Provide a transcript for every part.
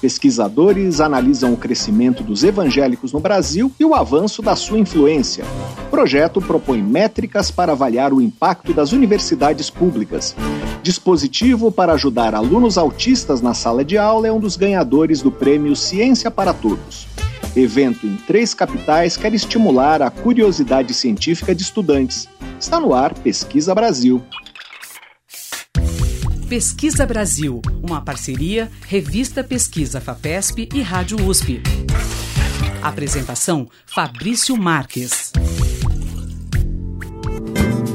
Pesquisadores analisam o crescimento dos evangélicos no Brasil e o avanço da sua influência. O projeto propõe métricas para avaliar o impacto das universidades públicas. Dispositivo para ajudar alunos autistas na sala de aula é um dos ganhadores do prêmio Ciência para Todos. Evento em três capitais quer estimular a curiosidade científica de estudantes. Está no ar Pesquisa Brasil. Pesquisa Brasil, uma parceria Revista Pesquisa FAPESP e Rádio USP. Apresentação Fabrício Marques.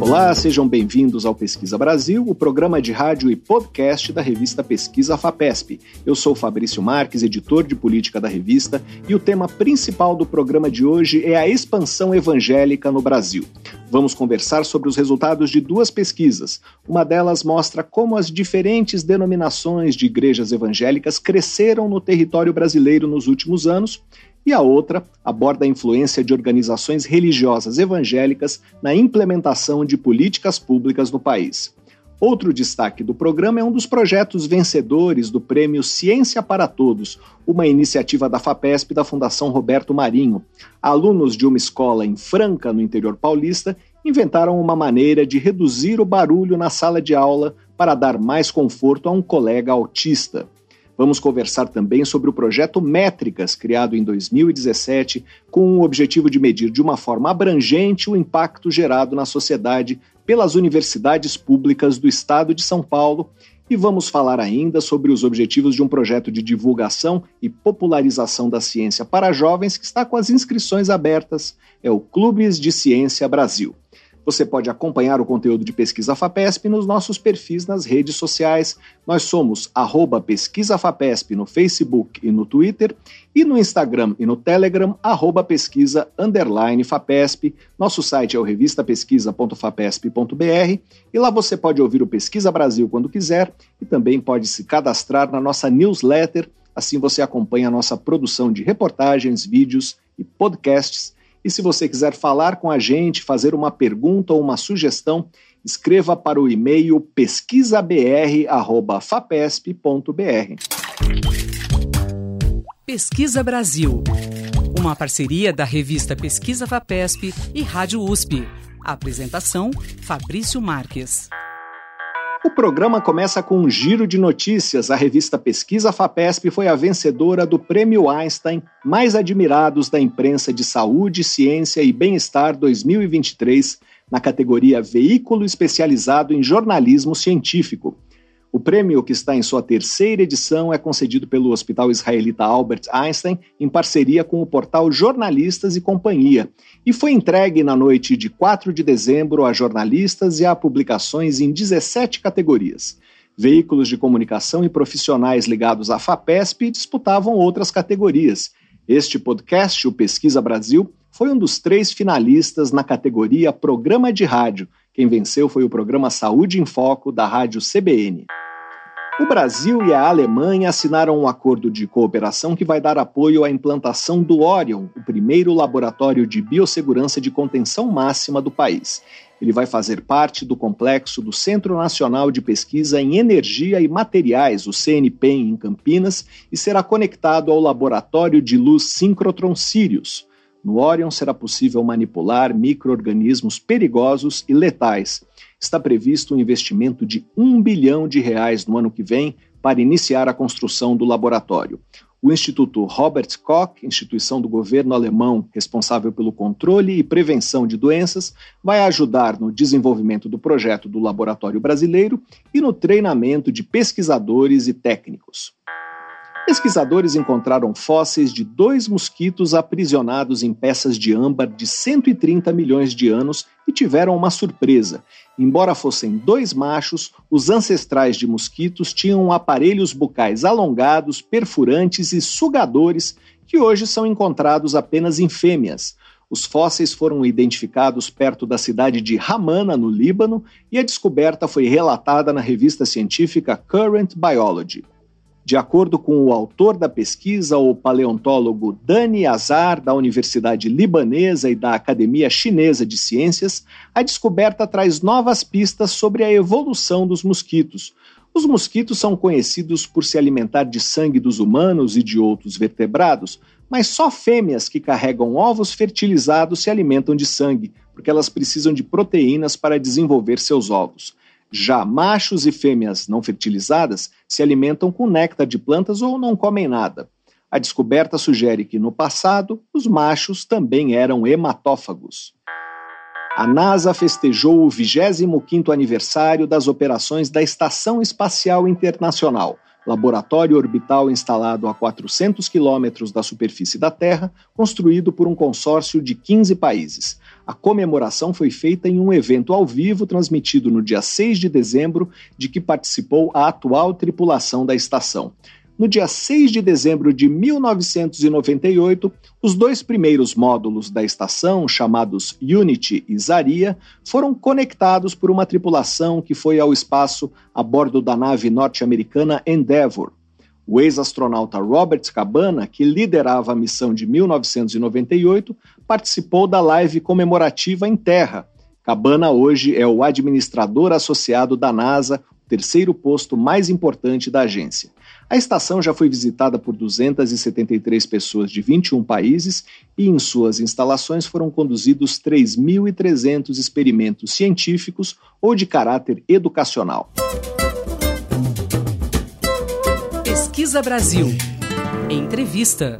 Olá, sejam bem-vindos ao Pesquisa Brasil, o programa de rádio e podcast da revista Pesquisa FAPESP. Eu sou Fabrício Marques, editor de política da revista, e o tema principal do programa de hoje é a expansão evangélica no Brasil. Vamos conversar sobre os resultados de duas pesquisas. Uma delas mostra como as diferentes denominações de igrejas evangélicas cresceram no território brasileiro nos últimos anos e a outra aborda a influência de organizações religiosas evangélicas na implementação de políticas públicas no país. Outro destaque do programa é um dos projetos vencedores do Prêmio Ciência para Todos, uma iniciativa da FAPESP da Fundação Roberto Marinho. Alunos de uma escola em Franca, no interior paulista, inventaram uma maneira de reduzir o barulho na sala de aula para dar mais conforto a um colega autista. Vamos conversar também sobre o projeto Métricas, criado em 2017, com o objetivo de medir de uma forma abrangente o impacto gerado na sociedade pelas universidades públicas do estado de São Paulo. E vamos falar ainda sobre os objetivos de um projeto de divulgação e popularização da ciência para jovens que está com as inscrições abertas. É o Clubes de Ciência Brasil. Você pode acompanhar o conteúdo de Pesquisa FAPESP nos nossos perfis nas redes sociais. Nós somos arroba Pesquisa FAPESP no Facebook e no Twitter, e no Instagram e no Telegram, arroba pesquisa underline FAPESP. Nosso site é o revistapesquisa.fapesp.br e lá você pode ouvir o Pesquisa Brasil quando quiser e também pode se cadastrar na nossa newsletter. Assim você acompanha a nossa produção de reportagens, vídeos e podcasts e se você quiser falar com a gente, fazer uma pergunta ou uma sugestão, escreva para o e-mail pesquisabr@fapesp.br. Pesquisa Brasil. Uma parceria da revista Pesquisa Fapesp e Rádio USP. apresentação Fabrício Marques. O programa começa com um giro de notícias. A revista Pesquisa FAPESP foi a vencedora do Prêmio Einstein Mais Admirados da Imprensa de Saúde, Ciência e Bem-Estar 2023, na categoria Veículo Especializado em Jornalismo Científico. O prêmio, que está em sua terceira edição, é concedido pelo Hospital Israelita Albert Einstein em parceria com o portal Jornalistas e Companhia e foi entregue na noite de 4 de dezembro a jornalistas e a publicações em 17 categorias. Veículos de comunicação e profissionais ligados à FAPESP disputavam outras categorias. Este podcast, o Pesquisa Brasil, foi um dos três finalistas na categoria Programa de Rádio. Quem venceu foi o programa Saúde em Foco da Rádio CBN. O Brasil e a Alemanha assinaram um acordo de cooperação que vai dar apoio à implantação do Orion, o primeiro laboratório de biossegurança de contenção máxima do país. Ele vai fazer parte do complexo do Centro Nacional de Pesquisa em Energia e Materiais, o CNPEM, em Campinas, e será conectado ao Laboratório de Luz Síncrotron Sirius. No Orion será possível manipular microorganismos perigosos e letais está previsto um investimento de um bilhão de reais no ano que vem para iniciar a construção do laboratório. O Instituto Robert Koch, instituição do governo alemão responsável pelo controle e prevenção de doenças, vai ajudar no desenvolvimento do projeto do laboratório brasileiro e no treinamento de pesquisadores e técnicos. Pesquisadores encontraram fósseis de dois mosquitos aprisionados em peças de âmbar de 130 milhões de anos e tiveram uma surpresa. Embora fossem dois machos, os ancestrais de mosquitos tinham aparelhos bucais alongados, perfurantes e sugadores que hoje são encontrados apenas em fêmeas. Os fósseis foram identificados perto da cidade de Ramana, no Líbano, e a descoberta foi relatada na revista científica Current Biology. De acordo com o autor da pesquisa, o paleontólogo Dani Azar, da Universidade Libanesa e da Academia Chinesa de Ciências, a descoberta traz novas pistas sobre a evolução dos mosquitos. Os mosquitos são conhecidos por se alimentar de sangue dos humanos e de outros vertebrados, mas só fêmeas que carregam ovos fertilizados se alimentam de sangue, porque elas precisam de proteínas para desenvolver seus ovos. Já machos e fêmeas não fertilizadas se alimentam com néctar de plantas ou não comem nada. A descoberta sugere que, no passado, os machos também eram hematófagos. A NASA festejou o 25º aniversário das operações da Estação Espacial Internacional, laboratório orbital instalado a 400 quilômetros da superfície da Terra, construído por um consórcio de 15 países. A comemoração foi feita em um evento ao vivo transmitido no dia 6 de dezembro, de que participou a atual tripulação da estação. No dia 6 de dezembro de 1998, os dois primeiros módulos da estação, chamados Unity e Zaria, foram conectados por uma tripulação que foi ao espaço a bordo da nave norte-americana Endeavour. O ex-astronauta Robert Cabana, que liderava a missão de 1998, participou da live comemorativa em terra. Cabana hoje é o administrador associado da NASA, o terceiro posto mais importante da agência. A estação já foi visitada por 273 pessoas de 21 países e em suas instalações foram conduzidos 3.300 experimentos científicos ou de caráter educacional. Pesquisa Brasil. Entrevista.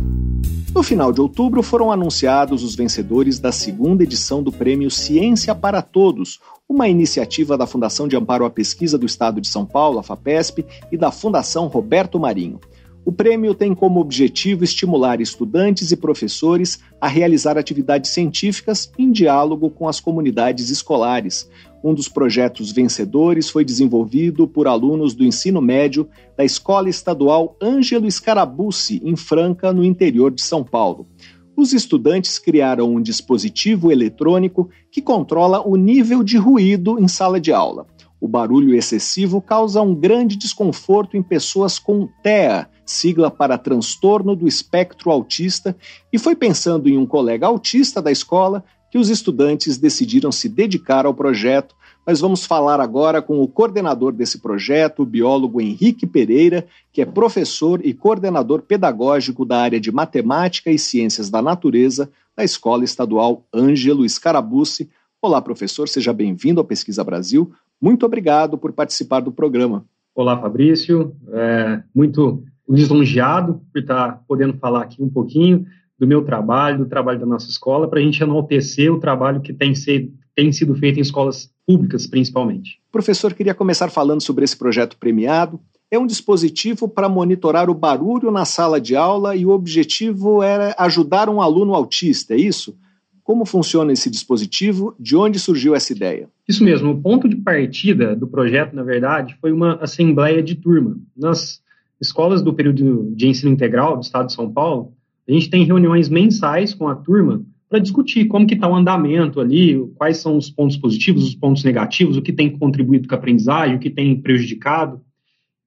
No final de outubro foram anunciados os vencedores da segunda edição do Prêmio Ciência para Todos, uma iniciativa da Fundação de Amparo à Pesquisa do Estado de São Paulo, a FAPESP, e da Fundação Roberto Marinho. O prêmio tem como objetivo estimular estudantes e professores a realizar atividades científicas em diálogo com as comunidades escolares. Um dos projetos vencedores foi desenvolvido por alunos do ensino médio da Escola Estadual Ângelo Scarabucci, em Franca, no interior de São Paulo os estudantes criaram um dispositivo eletrônico que controla o nível de ruído em sala de aula. O barulho excessivo causa um grande desconforto em pessoas com TEA, sigla para transtorno do espectro autista, e foi pensando em um colega autista da escola que os estudantes decidiram se dedicar ao projeto mas vamos falar agora com o coordenador desse projeto, o biólogo Henrique Pereira, que é professor e coordenador pedagógico da área de Matemática e Ciências da Natureza da Escola Estadual Ângelo Scarabucci. Olá, professor, seja bem-vindo ao Pesquisa Brasil. Muito obrigado por participar do programa. Olá, Fabrício. É, muito lisonjeado por estar podendo falar aqui um pouquinho do meu trabalho, do trabalho da nossa escola, para a gente enaltecer o trabalho que tem, ser, tem sido feito em escolas públicas, principalmente. O professor queria começar falando sobre esse projeto premiado. É um dispositivo para monitorar o barulho na sala de aula e o objetivo era ajudar um aluno autista, é isso? Como funciona esse dispositivo? De onde surgiu essa ideia? Isso mesmo. O ponto de partida do projeto, na verdade, foi uma assembleia de turma. Nas escolas do período de ensino integral do Estado de São Paulo, a gente tem reuniões mensais com a turma para discutir como que está o andamento ali, quais são os pontos positivos, os pontos negativos, o que tem contribuído com a aprendizagem, o que tem prejudicado.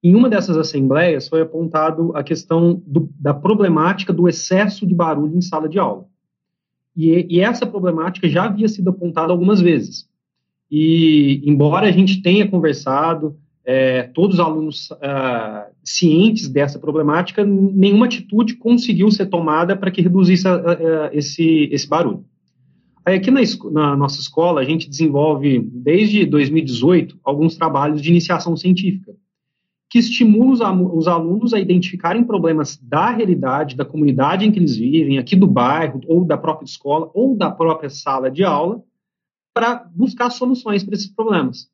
Em uma dessas assembleias foi apontado a questão do, da problemática do excesso de barulho em sala de aula. E, e essa problemática já havia sido apontada algumas vezes. E, embora a gente tenha conversado, é, todos os alunos uh, cientes dessa problemática, nenhuma atitude conseguiu ser tomada para que reduzisse uh, esse, esse barulho. Aí aqui na, na, nossa escola, a gente desenvolve, desde 2018, alguns trabalhos de iniciação científica, que estimulam os, os alunos a identificarem problemas da realidade, da comunidade em que eles vivem, aqui do bairro, ou da própria escola, ou da própria sala de aula, para buscar soluções para esses problemas.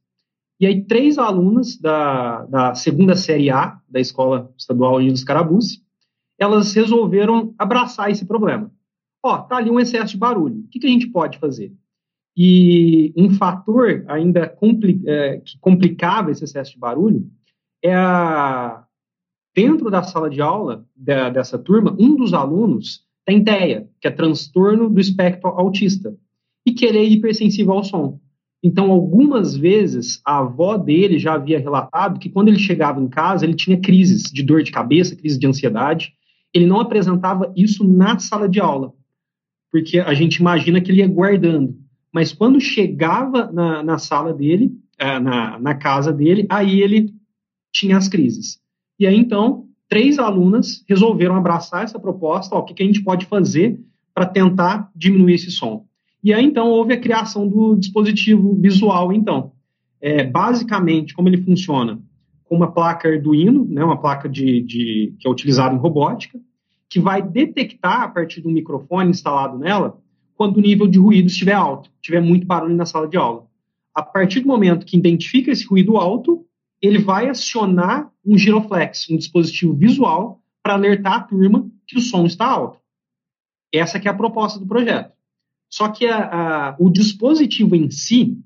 E aí, três alunas da, da segunda série A da Escola Estadual Unidos Carabuce, elas resolveram abraçar esse problema. Ó, tá ali um excesso de barulho. O que, que a gente pode fazer? E um fator ainda compli é, que complicava esse excesso de barulho é a, dentro da sala de aula da, dessa turma, um dos alunos tem TEA, que é transtorno do espectro autista, e que ele é hipersensível ao som. Então, algumas vezes, a avó dele já havia relatado que quando ele chegava em casa, ele tinha crises de dor de cabeça, crise de ansiedade. Ele não apresentava isso na sala de aula, porque a gente imagina que ele ia guardando. Mas quando chegava na, na sala dele, é, na, na casa dele, aí ele tinha as crises. E aí, então, três alunas resolveram abraçar essa proposta, ó, o que, que a gente pode fazer para tentar diminuir esse som. E aí, então, houve a criação do dispositivo visual, então. É, basicamente, como ele funciona? Com uma placa Arduino, né, uma placa de, de, que é utilizada em robótica, que vai detectar, a partir do microfone instalado nela, quando o nível de ruído estiver alto, tiver muito barulho na sala de aula. A partir do momento que identifica esse ruído alto, ele vai acionar um giroflex, um dispositivo visual, para alertar a turma que o som está alto. Essa que é a proposta do projeto. Só que a, a, o dispositivo em si,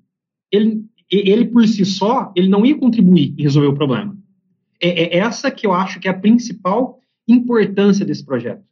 ele, ele por si só, ele não ia contribuir em resolver o problema. É, é essa que eu acho que é a principal importância desse projeto.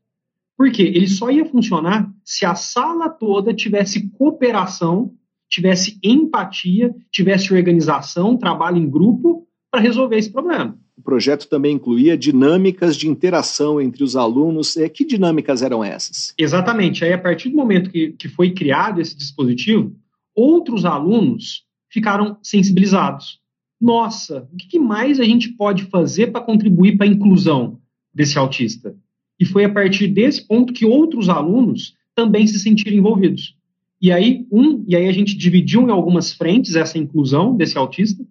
Porque ele só ia funcionar se a sala toda tivesse cooperação, tivesse empatia, tivesse organização, trabalho em grupo para resolver esse problema. O projeto também incluía dinâmicas de interação entre os alunos. Que dinâmicas eram essas? Exatamente. Aí, a partir do momento que, que foi criado esse dispositivo, outros alunos ficaram sensibilizados. Nossa, o que mais a gente pode fazer para contribuir para a inclusão desse autista? E foi a partir desse ponto que outros alunos também se sentiram envolvidos. E aí, um, e aí a gente dividiu em algumas frentes essa inclusão desse autista.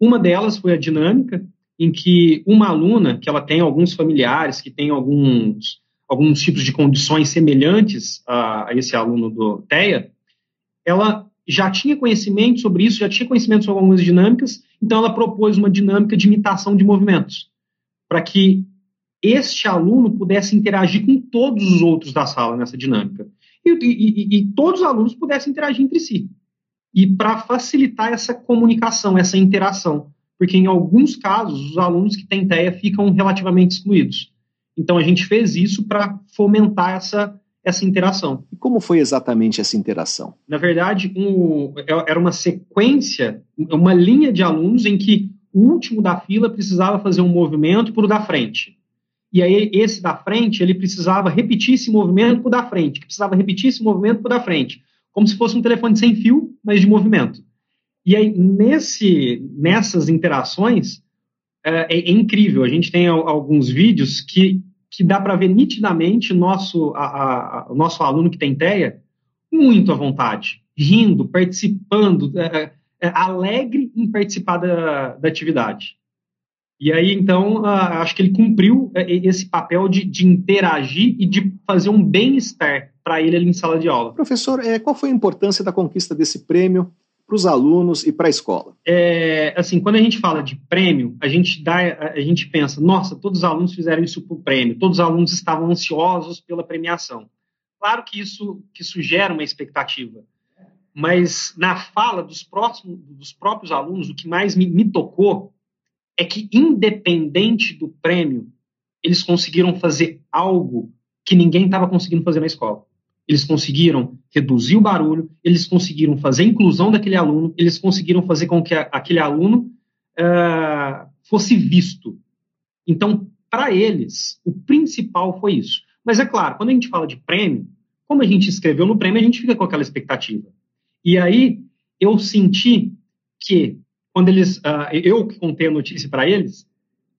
Uma delas foi a dinâmica, em que uma aluna, que ela tem alguns familiares, que tem alguns, alguns tipos de condições semelhantes a, a esse aluno do TEA, ela já tinha conhecimento sobre isso, já tinha conhecimento sobre algumas dinâmicas, então ela propôs uma dinâmica de imitação de movimentos, para que este aluno pudesse interagir com todos os outros da sala nessa dinâmica. E, e, e todos os alunos pudessem interagir entre si. E para facilitar essa comunicação, essa interação porque em alguns casos os alunos que têm TEA ficam relativamente excluídos. Então a gente fez isso para fomentar essa, essa interação. E como foi exatamente essa interação? Na verdade, um, era uma sequência, uma linha de alunos em que o último da fila precisava fazer um movimento para o da frente. E aí esse da frente, ele precisava repetir esse movimento para o da frente, que precisava repetir esse movimento para o da frente, como se fosse um telefone sem fio, mas de movimento. E aí, nesse, nessas interações, é, é incrível. A gente tem alguns vídeos que, que dá para ver nitidamente nosso, a, a, o nosso aluno que tem TEA muito à vontade, rindo, participando, é, é, é, alegre em participar da, da atividade. E aí, então, acho que ele cumpriu é, esse papel de, de interagir e de fazer um bem-estar para ele ali em sala de aula. Professor, é, qual foi a importância da conquista desse prêmio para os alunos e para a escola? É, assim, quando a gente fala de prêmio, a gente dá, a gente pensa, nossa, todos os alunos fizeram isso por prêmio, todos os alunos estavam ansiosos pela premiação. Claro que isso, que isso gera uma expectativa, mas na fala dos, próximos, dos próprios alunos, o que mais me, me tocou é que, independente do prêmio, eles conseguiram fazer algo que ninguém estava conseguindo fazer na escola eles conseguiram reduzir o barulho, eles conseguiram fazer a inclusão daquele aluno, eles conseguiram fazer com que aquele aluno uh, fosse visto. Então, para eles, o principal foi isso. Mas é claro, quando a gente fala de prêmio, como a gente escreveu no prêmio, a gente fica com aquela expectativa. E aí eu senti que, quando eles, uh, eu que contei a notícia para eles,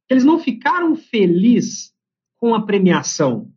eles não ficaram felizes com a premiação,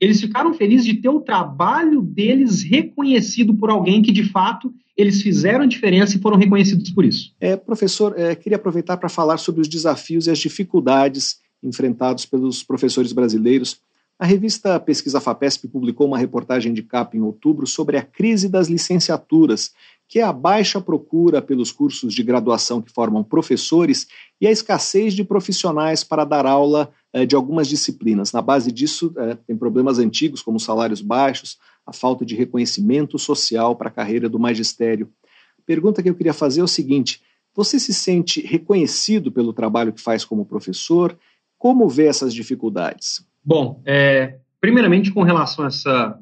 eles ficaram felizes de ter o trabalho deles reconhecido por alguém que, de fato, eles fizeram a diferença e foram reconhecidos por isso. É, professor, é, queria aproveitar para falar sobre os desafios e as dificuldades enfrentados pelos professores brasileiros. A revista Pesquisa FAPESP publicou uma reportagem de capa em outubro sobre a crise das licenciaturas, que é a baixa procura pelos cursos de graduação que formam professores e a escassez de profissionais para dar aula de algumas disciplinas. Na base disso, eh, tem problemas antigos, como salários baixos, a falta de reconhecimento social para a carreira do magistério. Pergunta que eu queria fazer é o seguinte: você se sente reconhecido pelo trabalho que faz como professor? Como vê essas dificuldades? Bom, é, primeiramente, com relação a essa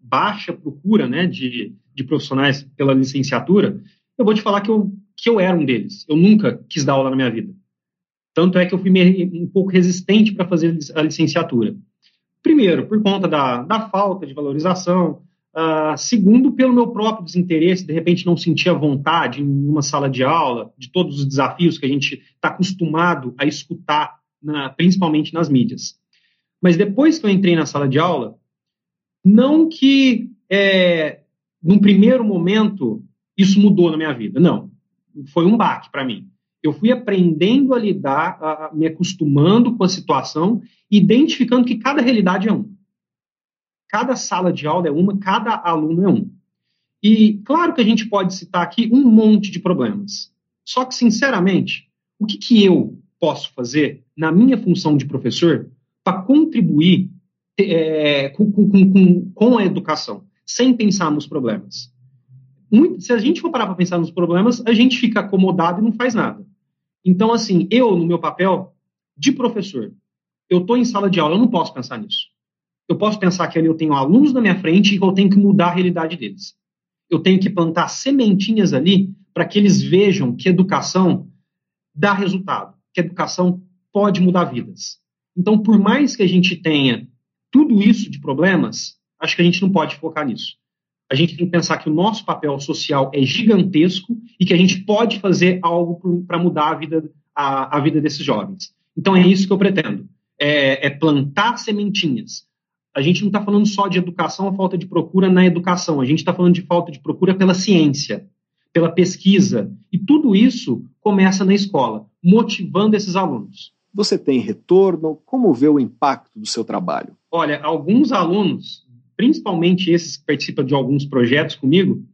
baixa procura né, de de profissionais pela licenciatura, eu vou te falar que eu, que eu era um deles. Eu nunca quis dar aula na minha vida. Tanto é que eu fui um pouco resistente para fazer a licenciatura. Primeiro, por conta da, da falta de valorização, Uh, segundo, pelo meu próprio desinteresse, de repente não sentia vontade em uma sala de aula, de todos os desafios que a gente está acostumado a escutar, na, principalmente nas mídias. Mas depois que eu entrei na sala de aula, não que é, num primeiro momento isso mudou na minha vida, não. Foi um baque para mim. Eu fui aprendendo a lidar, a, a, me acostumando com a situação, identificando que cada realidade é uma. Cada sala de aula é uma, cada aluno é um. E claro que a gente pode citar aqui um monte de problemas. Só que, sinceramente, o que, que eu posso fazer na minha função de professor para contribuir é, com, com, com, com, a educação, sem pensar nos problemas? Muito, se a gente for parar para pensar nos problemas, a gente fica acomodado e não faz nada. Então, assim, eu, no meu papel de professor, eu estou em sala de aula, eu não posso pensar nisso eu posso pensar que ali eu tenho alunos na minha frente e que eu tenho que mudar a realidade deles. Eu tenho que plantar sementinhas ali para que eles vejam que educação dá resultado, que educação pode mudar vidas. Então, por mais que a gente tenha tudo isso de problemas, acho que a gente não pode focar nisso. A gente tem que pensar que o nosso papel social é gigantesco e que a gente pode fazer algo para mudar a vida, a, a, vida desses jovens. Então, é isso que eu pretendo. É, é plantar sementinhas a gente não está falando só de educação ou falta de procura na educação, a gente está falando de falta de procura pela ciência, pela pesquisa. E tudo isso começa na escola, motivando esses alunos. Você tem retorno? Como vê o impacto do seu trabalho? Olha, alguns alunos, principalmente esses que participam de alguns projetos comigo,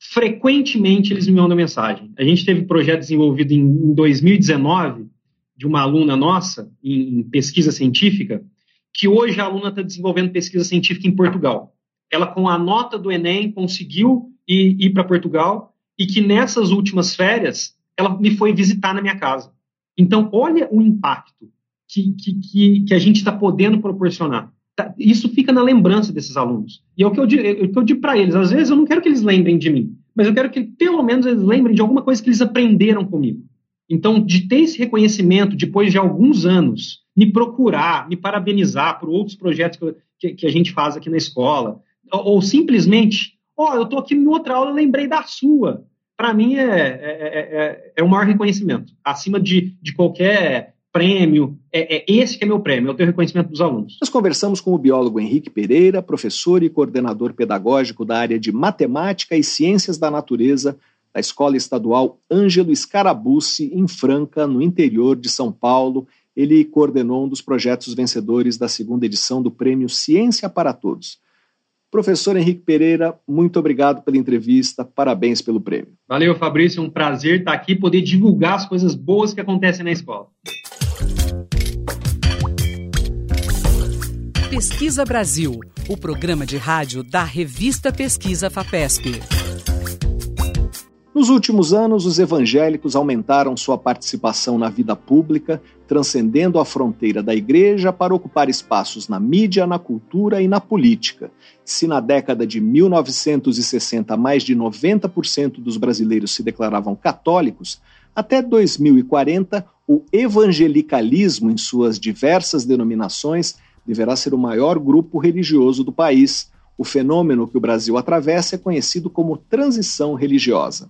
frequentemente eles me mandam mensagem. A gente teve projeto desenvolvido em 2019 de uma aluna nossa em pesquisa científica que hoje a aluna está desenvolvendo pesquisa científica em Portugal. Ela, com a nota do Enem, conseguiu ir, ir para Portugal e que nessas últimas férias ela me foi visitar na minha casa. Então, olha o impacto que, que, que, que a gente está podendo proporcionar. Tá, isso fica na lembrança desses alunos. E é o que eu, é eu digo para eles. Às vezes eu não quero que eles lembrem de mim, mas eu quero que pelo menos eles lembrem de alguma coisa que eles aprenderam comigo. Então, de ter esse reconhecimento depois de alguns anos, me procurar, me parabenizar por outros projetos que, que, que a gente faz aqui na escola, ou, ou simplesmente, ó, oh, eu estou aqui em outra aula, lembrei da sua. Para mim é, é, é, é, o maior reconhecimento, acima de, de qualquer prêmio, é, é, esse que é meu prêmio, é o teu reconhecimento dos alunos. Nós conversamos com o biólogo Henrique Pereira, professor e coordenador pedagógico da área de Matemática e Ciências da Natureza da Escola Estadual Ângelo Scarabucci, em Franca, no interior de São Paulo, ele coordenou um dos projetos vencedores da segunda edição do Prêmio Ciência para Todos. Professor Henrique Pereira, muito obrigado pela entrevista, parabéns pelo prêmio. Valeu, Fabrício, é um prazer estar aqui poder divulgar as coisas boas que acontecem na escola. Pesquisa Brasil, o programa de rádio da revista Pesquisa FAPESP. Nos últimos anos, os evangélicos aumentaram sua participação na vida pública, transcendendo a fronteira da igreja para ocupar espaços na mídia, na cultura e na política. Se na década de 1960 mais de 90% dos brasileiros se declaravam católicos, até 2040 o evangelicalismo, em suas diversas denominações, deverá ser o maior grupo religioso do país. O fenômeno que o Brasil atravessa é conhecido como transição religiosa.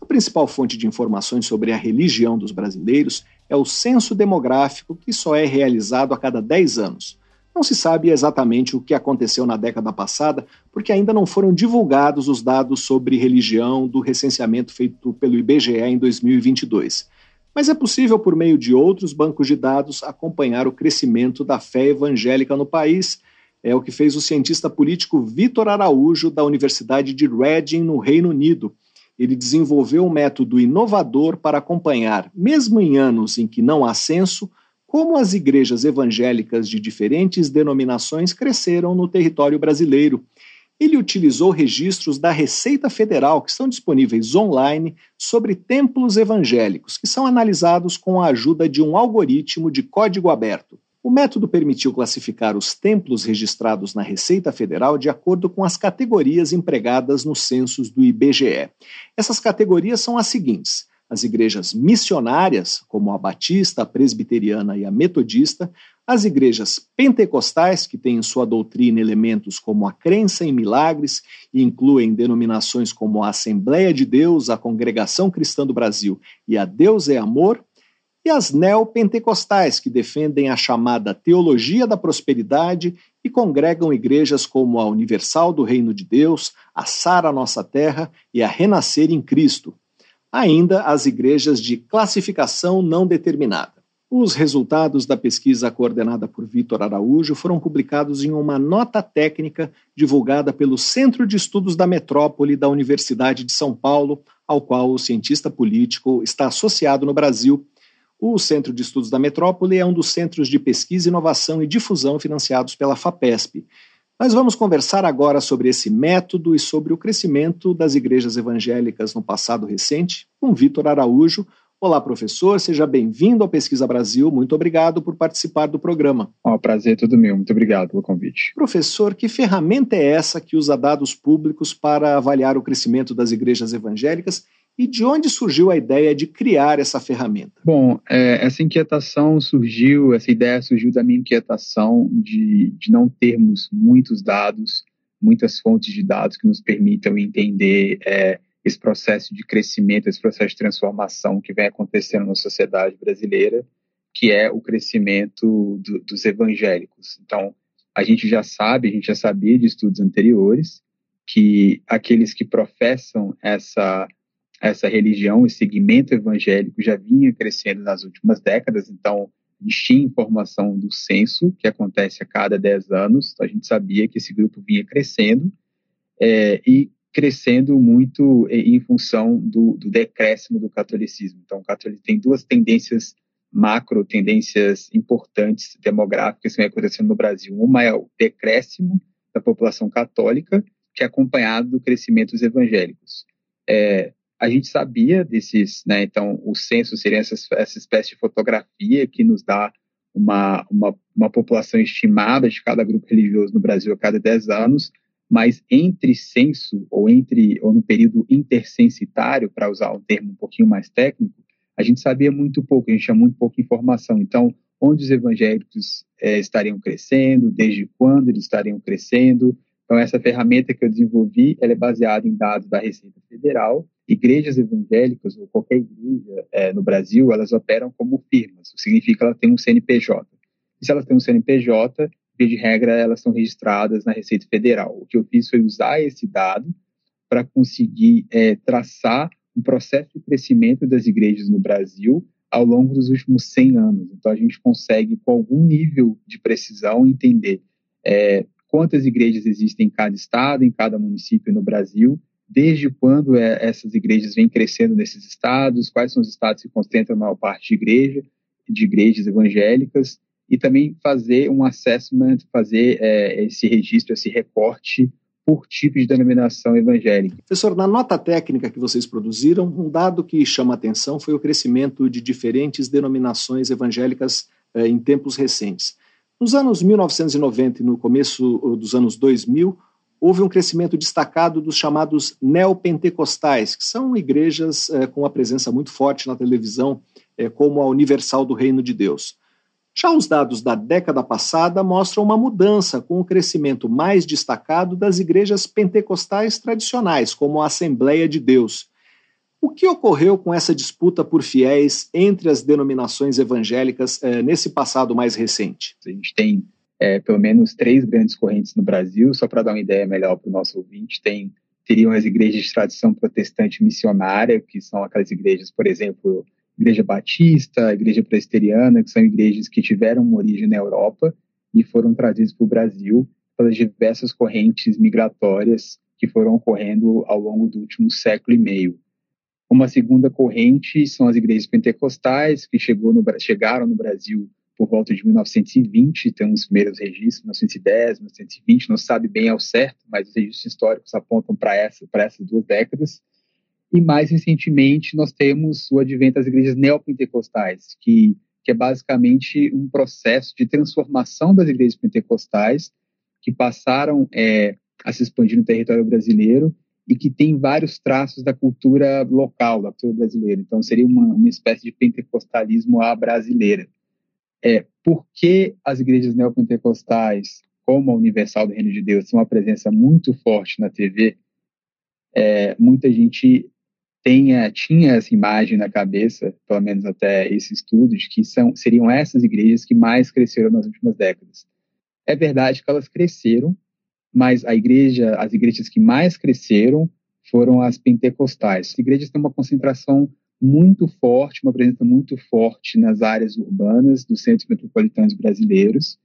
A principal fonte de informações sobre a religião dos brasileiros é o censo demográfico, que só é realizado a cada 10 anos. Não se sabe exatamente o que aconteceu na década passada, porque ainda não foram divulgados os dados sobre religião do recenseamento feito pelo IBGE em 2022. Mas é possível, por meio de outros bancos de dados, acompanhar o crescimento da fé evangélica no país. É o que fez o cientista político Vitor Araújo, da Universidade de Reading, no Reino Unido ele desenvolveu um método inovador para acompanhar, mesmo em anos em que não há censo, como as igrejas evangélicas de diferentes denominações cresceram no território brasileiro. Ele utilizou registros da Receita Federal, que estão disponíveis online, sobre templos evangélicos, que são analisados com a ajuda de um algoritmo de código aberto. O método permitiu classificar os templos registrados na Receita Federal de acordo com as categorias empregadas nos censos do IBGE. Essas categorias são as seguintes: as igrejas missionárias, como a batista, a presbiteriana e a metodista, as igrejas pentecostais, que têm em sua doutrina elementos como a crença em milagres e incluem denominações como a Assembleia de Deus, a Congregação Cristã do Brasil e a Deus é Amor, e as neopentecostais, que defendem a chamada teologia da prosperidade e congregam igrejas como a Universal do Reino de Deus, a Sara Nossa Terra e a Renascer em Cristo. Ainda as igrejas de classificação não determinada. Os resultados da pesquisa coordenada por Vitor Araújo foram publicados em uma nota técnica divulgada pelo Centro de Estudos da Metrópole da Universidade de São Paulo, ao qual o cientista político está associado no Brasil o Centro de Estudos da Metrópole é um dos centros de pesquisa, inovação e difusão financiados pela FAPESP. Nós vamos conversar agora sobre esse método e sobre o crescimento das igrejas evangélicas no passado recente com Vitor Araújo. Olá, professor, seja bem-vindo ao Pesquisa Brasil. Muito obrigado por participar do programa. É um prazer todo meu. Muito obrigado pelo convite. Professor, que ferramenta é essa que usa dados públicos para avaliar o crescimento das igrejas evangélicas e de onde surgiu a ideia de criar essa ferramenta? Bom, é, essa inquietação surgiu, essa ideia surgiu da minha inquietação de, de não termos muitos dados, muitas fontes de dados que nos permitam entender é, esse processo de crescimento, esse processo de transformação que vem acontecendo na sociedade brasileira, que é o crescimento do, dos evangélicos. Então, a gente já sabe, a gente já sabia de estudos anteriores, que aqueles que professam essa essa religião, esse segmento evangélico já vinha crescendo nas últimas décadas, então tinha informação do censo, que acontece a cada 10 anos, então a gente sabia que esse grupo vinha crescendo, é, e crescendo muito em função do, do decréscimo do catolicismo. Então, o catolicismo tem duas tendências macro, tendências importantes demográficas que vem acontecendo no Brasil. Uma é o decréscimo da população católica, que é acompanhado do crescimento dos evangélicos. É, a gente sabia desses, né? Então, o censo seria essa, essa espécie de fotografia que nos dá uma, uma, uma, população estimada de cada grupo religioso no Brasil a cada 10 anos, mas entre censo ou entre ou no período intercensitário, para usar um termo um pouquinho mais técnico, a gente sabia muito pouco, a gente tinha muito pouca informação. Então, onde os evangélicos é, estariam crescendo, desde quando eles estariam crescendo. Então, essa ferramenta que eu desenvolvi, ela é baseada em dados da Receita Federal igrejas evangélicas ou qualquer igreja é, no Brasil, elas operam como firmas, o que significa que ela tem um CNPJ. E se elas têm um CNPJ, via de regra, elas são registradas na Receita Federal. O que eu fiz foi usar esse dado para conseguir é, traçar um processo de crescimento das igrejas no Brasil ao longo dos últimos 100 anos. Então, a gente consegue, com algum nível de precisão, entender é, quantas igrejas existem em cada estado, em cada município no Brasil, desde quando é, essas igrejas vêm crescendo nesses estados, quais são os estados que concentram a maior parte de igreja, de igrejas evangélicas, e também fazer um assessment, fazer é, esse registro, esse recorte por tipo de denominação evangélica. Professor, na nota técnica que vocês produziram, um dado que chama atenção foi o crescimento de diferentes denominações evangélicas eh, em tempos recentes. Nos anos 1990 e no começo dos anos 2000, houve um crescimento destacado dos chamados neopentecostais, que são igrejas é, com uma presença muito forte na televisão, é, como a Universal do Reino de Deus. Já os dados da década passada mostram uma mudança, com o crescimento mais destacado das igrejas pentecostais tradicionais, como a Assembleia de Deus. O que ocorreu com essa disputa por fiéis entre as denominações evangélicas eh, nesse passado mais recente? A gente tem é, pelo menos três grandes correntes no Brasil, só para dar uma ideia melhor para o nosso ouvinte, tem teriam as igrejas de tradição protestante missionária, que são aquelas igrejas, por exemplo, Igreja Batista, Igreja Presbiteriana, que são igrejas que tiveram uma origem na Europa e foram trazidas para o Brasil pelas diversas correntes migratórias que foram ocorrendo ao longo do último século e meio. Uma segunda corrente são as igrejas pentecostais, que no, chegaram no Brasil por volta de 1920, tem os primeiros registros, 1910, 1920, não sabe bem ao certo, mas os registros históricos apontam para essa, essas duas décadas. E mais recentemente, nós temos o advento das igrejas neopentecostais, que, que é basicamente um processo de transformação das igrejas pentecostais que passaram é, a se expandir no território brasileiro e que tem vários traços da cultura local, da cultura brasileira. Então, seria uma, uma espécie de pentecostalismo à brasileira. É, por que as igrejas neopentecostais, como a Universal do Reino de Deus, têm uma presença muito forte na TV? É, muita gente tenha, tinha essa imagem na cabeça, pelo menos até esse estudo, de que são, seriam essas igrejas que mais cresceram nas últimas décadas. É verdade que elas cresceram, mas a igreja, as igrejas que mais cresceram foram as pentecostais. As igrejas têm uma concentração muito forte, uma presença muito forte nas áreas urbanas dos centros metropolitanos brasileiros,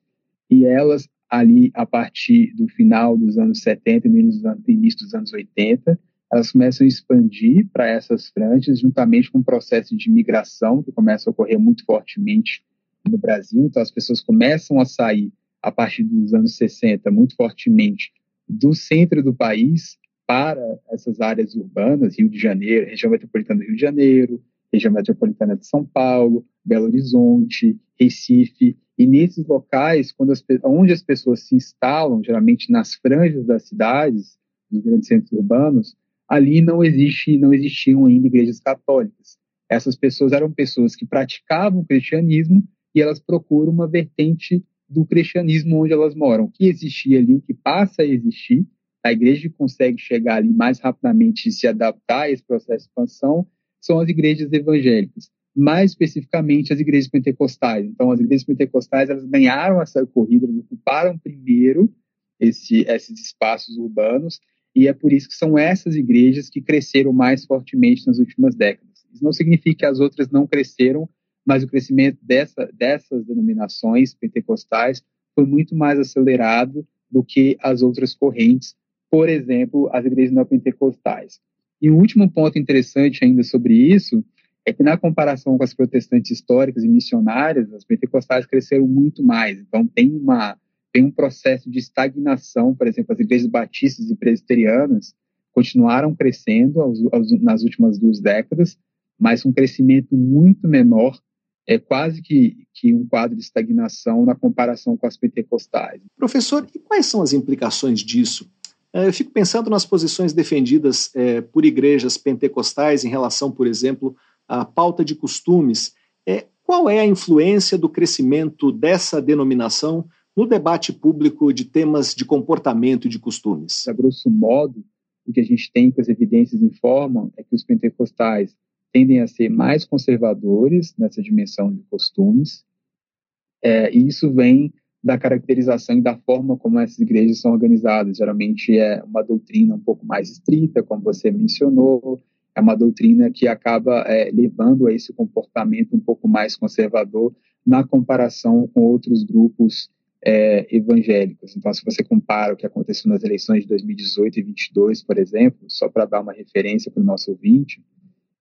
e elas ali a partir do final dos anos 70 e início dos anos 80, elas começam a expandir para essas franjas, juntamente com o processo de migração que começa a ocorrer muito fortemente no Brasil. Então, as pessoas começam a sair a partir dos anos 60, muito fortemente, do centro do país para essas áreas urbanas, Rio de Janeiro, região metropolitana do Rio de Janeiro, região metropolitana de São Paulo, Belo Horizonte, Recife, e nesses locais, quando as, onde as pessoas se instalam, geralmente nas franjas das cidades, nos grandes centros urbanos, ali não existe, não existiam ainda igrejas católicas. Essas pessoas eram pessoas que praticavam o cristianismo e elas procuram uma vertente do cristianismo onde elas moram, o que existia ali, o que passa a existir, a igreja que consegue chegar ali mais rapidamente e se adaptar a esse processo de expansão são as igrejas evangélicas, mais especificamente as igrejas pentecostais. Então, as igrejas pentecostais elas ganharam essa corrida, elas ocuparam primeiro esse, esses espaços urbanos e é por isso que são essas igrejas que cresceram mais fortemente nas últimas décadas. Isso não significa que as outras não cresceram mas o crescimento dessa, dessas denominações pentecostais foi muito mais acelerado do que as outras correntes, por exemplo, as igrejas neopentecostais. E o último ponto interessante ainda sobre isso é que na comparação com as protestantes históricas e missionárias, as pentecostais cresceram muito mais. Então tem uma tem um processo de estagnação, por exemplo, as igrejas batistas e presbiterianas continuaram crescendo aos, aos, nas últimas duas décadas, mas um crescimento muito menor é quase que, que um quadro de estagnação na comparação com as pentecostais. Professor, e quais são as implicações disso? É, eu fico pensando nas posições defendidas é, por igrejas pentecostais em relação, por exemplo, à pauta de costumes. É, qual é a influência do crescimento dessa denominação no debate público de temas de comportamento e de costumes? A grosso modo, o que a gente tem que as evidências informam é que os pentecostais tendem a ser mais conservadores nessa dimensão de costumes, é, e isso vem da caracterização e da forma como essas igrejas são organizadas. Geralmente é uma doutrina um pouco mais estrita, como você mencionou, é uma doutrina que acaba é, levando a esse comportamento um pouco mais conservador na comparação com outros grupos é, evangélicos. Então, se você compara o que aconteceu nas eleições de 2018 e 2022, por exemplo, só para dar uma referência para o nosso ouvinte,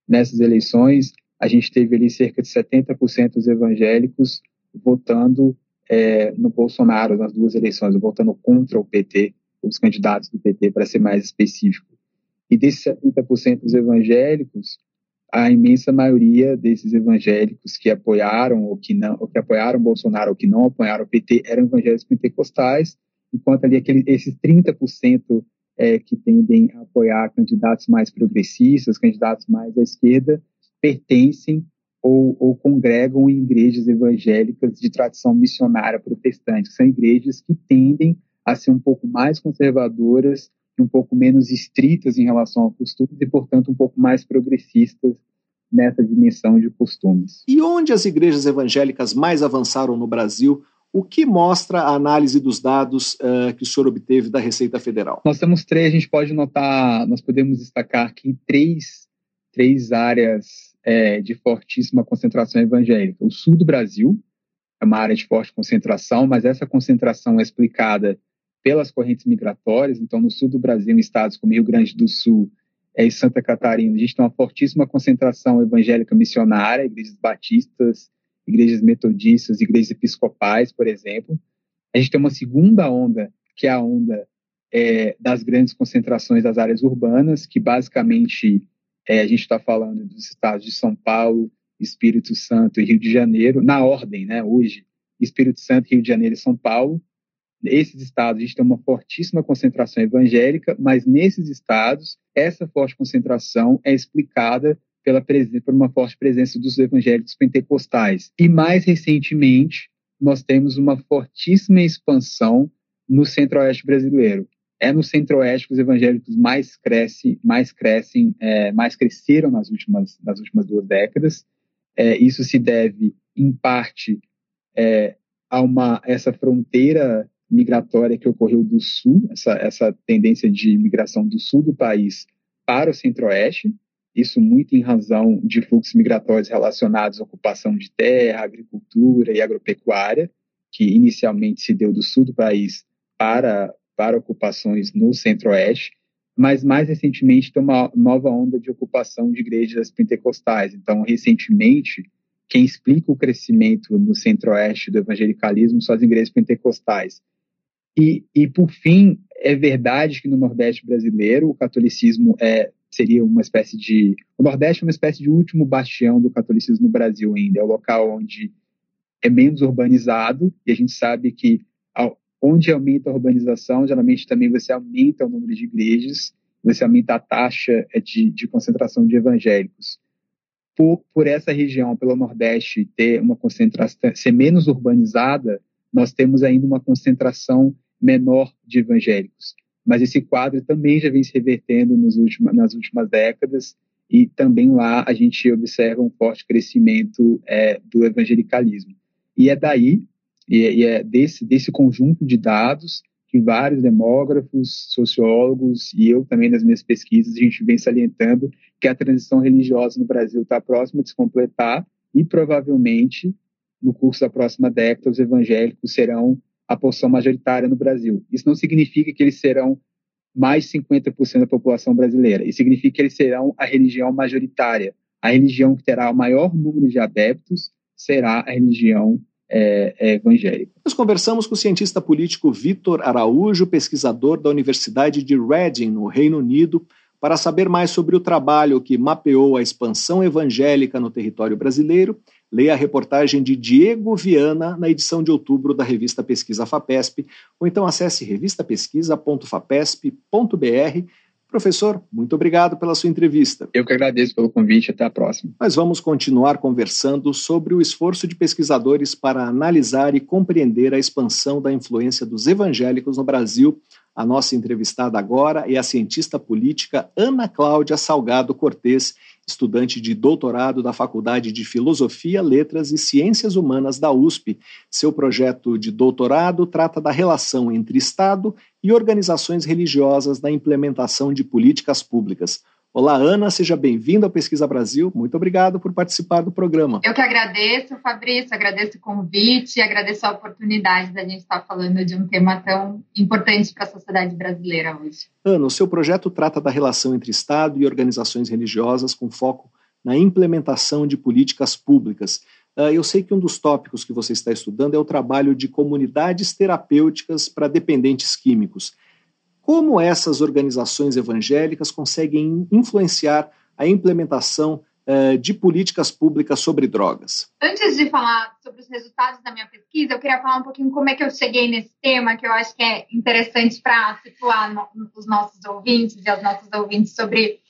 nessas eleições, a gente teve ali cerca de 70% dos evangélicos votando é, no Bolsonaro nas duas eleições, votando contra o PT, os candidatos do PT, para ser mais específico. E desses 70% dos evangélicos, a imensa maioria desses evangélicos que apoiaram ou que não, ou que apoiaram Bolsonaro ou que não apoiaram o PT eram evangélicos pentecostais, enquanto ali aquele, esses 30% é, que tendem a apoiar candidatos mais progressistas, candidatos mais à esquerda, pertencem ou, ou, congregam em igrejas evangélicas de tradição missionária protestante. São igrejas que tendem a ser um pouco mais conservadoras, um pouco menos estritas em relação a costumes e, portanto, um pouco mais progressistas nessa dimensão de costumes. E onde as igrejas evangélicas mais avançaram no Brasil o que mostra a análise dos dados uh, que o senhor obteve da Receita Federal? Nós temos três, a gente pode notar, nós podemos destacar aqui três, três áreas é, de fortíssima concentração evangélica. O sul do Brasil é uma área de forte concentração, mas essa concentração é explicada pelas correntes migratórias. Então, no sul do Brasil, em estados como Rio Grande do Sul é, e Santa Catarina, a gente tem uma fortíssima concentração evangélica missionária, igrejas batistas, igrejas metodistas, igrejas episcopais, por exemplo. A gente tem uma segunda onda, que é a onda é, das grandes concentrações das áreas urbanas, que basicamente é, a gente está falando dos estados de São Paulo, Espírito Santo e Rio de Janeiro, na ordem, né, hoje, Espírito Santo, Rio de Janeiro e São Paulo. Esses estados a gente tem uma fortíssima concentração evangélica, mas nesses estados essa forte concentração é explicada pela por uma forte presença dos evangélicos pentecostais. E mais recentemente, nós temos uma fortíssima expansão no centro-oeste brasileiro. É no centro-oeste que os evangélicos mais crescem, mais crescem, é, mais cresceram nas últimas, nas últimas duas décadas. É, isso se deve, em parte, é, a uma essa fronteira migratória que ocorreu do sul, essa, essa tendência de migração do sul do país para o centro-oeste, isso muito em razão de fluxos migratórios relacionados à ocupação de terra, agricultura e agropecuária, que inicialmente se deu do sul do país para, para ocupações no centro-oeste, mas mais recentemente tem uma nova onda de ocupação de igrejas pentecostais. Então, recentemente, quem explica o crescimento no centro-oeste do evangelicalismo são as igrejas pentecostais. E, e, por fim, é verdade que no Nordeste brasileiro o catolicismo é seria uma espécie de. O Nordeste é uma espécie de último bastião do catolicismo no Brasil ainda. É o local onde é menos urbanizado, e a gente sabe que onde aumenta a urbanização, geralmente também você aumenta o número de igrejas, você aumenta a taxa é, de, de concentração de evangélicos. Por, por essa região, pelo Nordeste, ter uma concentração, ser menos urbanizada, nós temos ainda uma concentração menor de evangélicos mas esse quadro também já vem se revertendo últimos, nas últimas décadas e também lá a gente observa um forte crescimento é, do evangelicalismo. E é daí, e é desse, desse conjunto de dados que vários demógrafos, sociólogos e eu também nas minhas pesquisas, a gente vem salientando que a transição religiosa no Brasil está próxima de se completar e provavelmente no curso da próxima década os evangélicos serão a porção majoritária no Brasil. Isso não significa que eles serão mais 50% da população brasileira. Isso significa que eles serão a religião majoritária. A religião que terá o maior número de adeptos será a religião é, é evangélica. Nós conversamos com o cientista político Vitor Araújo, pesquisador da Universidade de Reading, no Reino Unido, para saber mais sobre o trabalho que mapeou a expansão evangélica no território brasileiro Leia a reportagem de Diego Viana na edição de outubro da revista Pesquisa FAPESP, ou então acesse revistapesquisa.fapesp.br. Professor, muito obrigado pela sua entrevista. Eu que agradeço pelo convite, até a próxima. Nós vamos continuar conversando sobre o esforço de pesquisadores para analisar e compreender a expansão da influência dos evangélicos no Brasil. A nossa entrevistada agora é a cientista política Ana Cláudia Salgado Cortes, estudante de doutorado da Faculdade de Filosofia, Letras e Ciências Humanas da USP. Seu projeto de doutorado trata da relação entre Estado e organizações religiosas na implementação de políticas públicas. Olá, Ana, seja bem-vinda ao Pesquisa Brasil. Muito obrigado por participar do programa. Eu que agradeço, Fabrício, agradeço o convite, agradeço a oportunidade da gente estar falando de um tema tão importante para a sociedade brasileira hoje. Ana, o seu projeto trata da relação entre Estado e organizações religiosas com foco na implementação de políticas públicas. Ah, eu sei que um dos tópicos que você está estudando é o trabalho de comunidades terapêuticas para dependentes químicos. Como essas organizações evangélicas conseguem influenciar a implementação uh, de políticas públicas sobre drogas? Antes de falar sobre os resultados da minha pesquisa, eu queria falar um pouquinho como é que eu cheguei nesse tema, que eu acho que é interessante para situar no, os nossos ouvintes e os nossos ouvintes sobre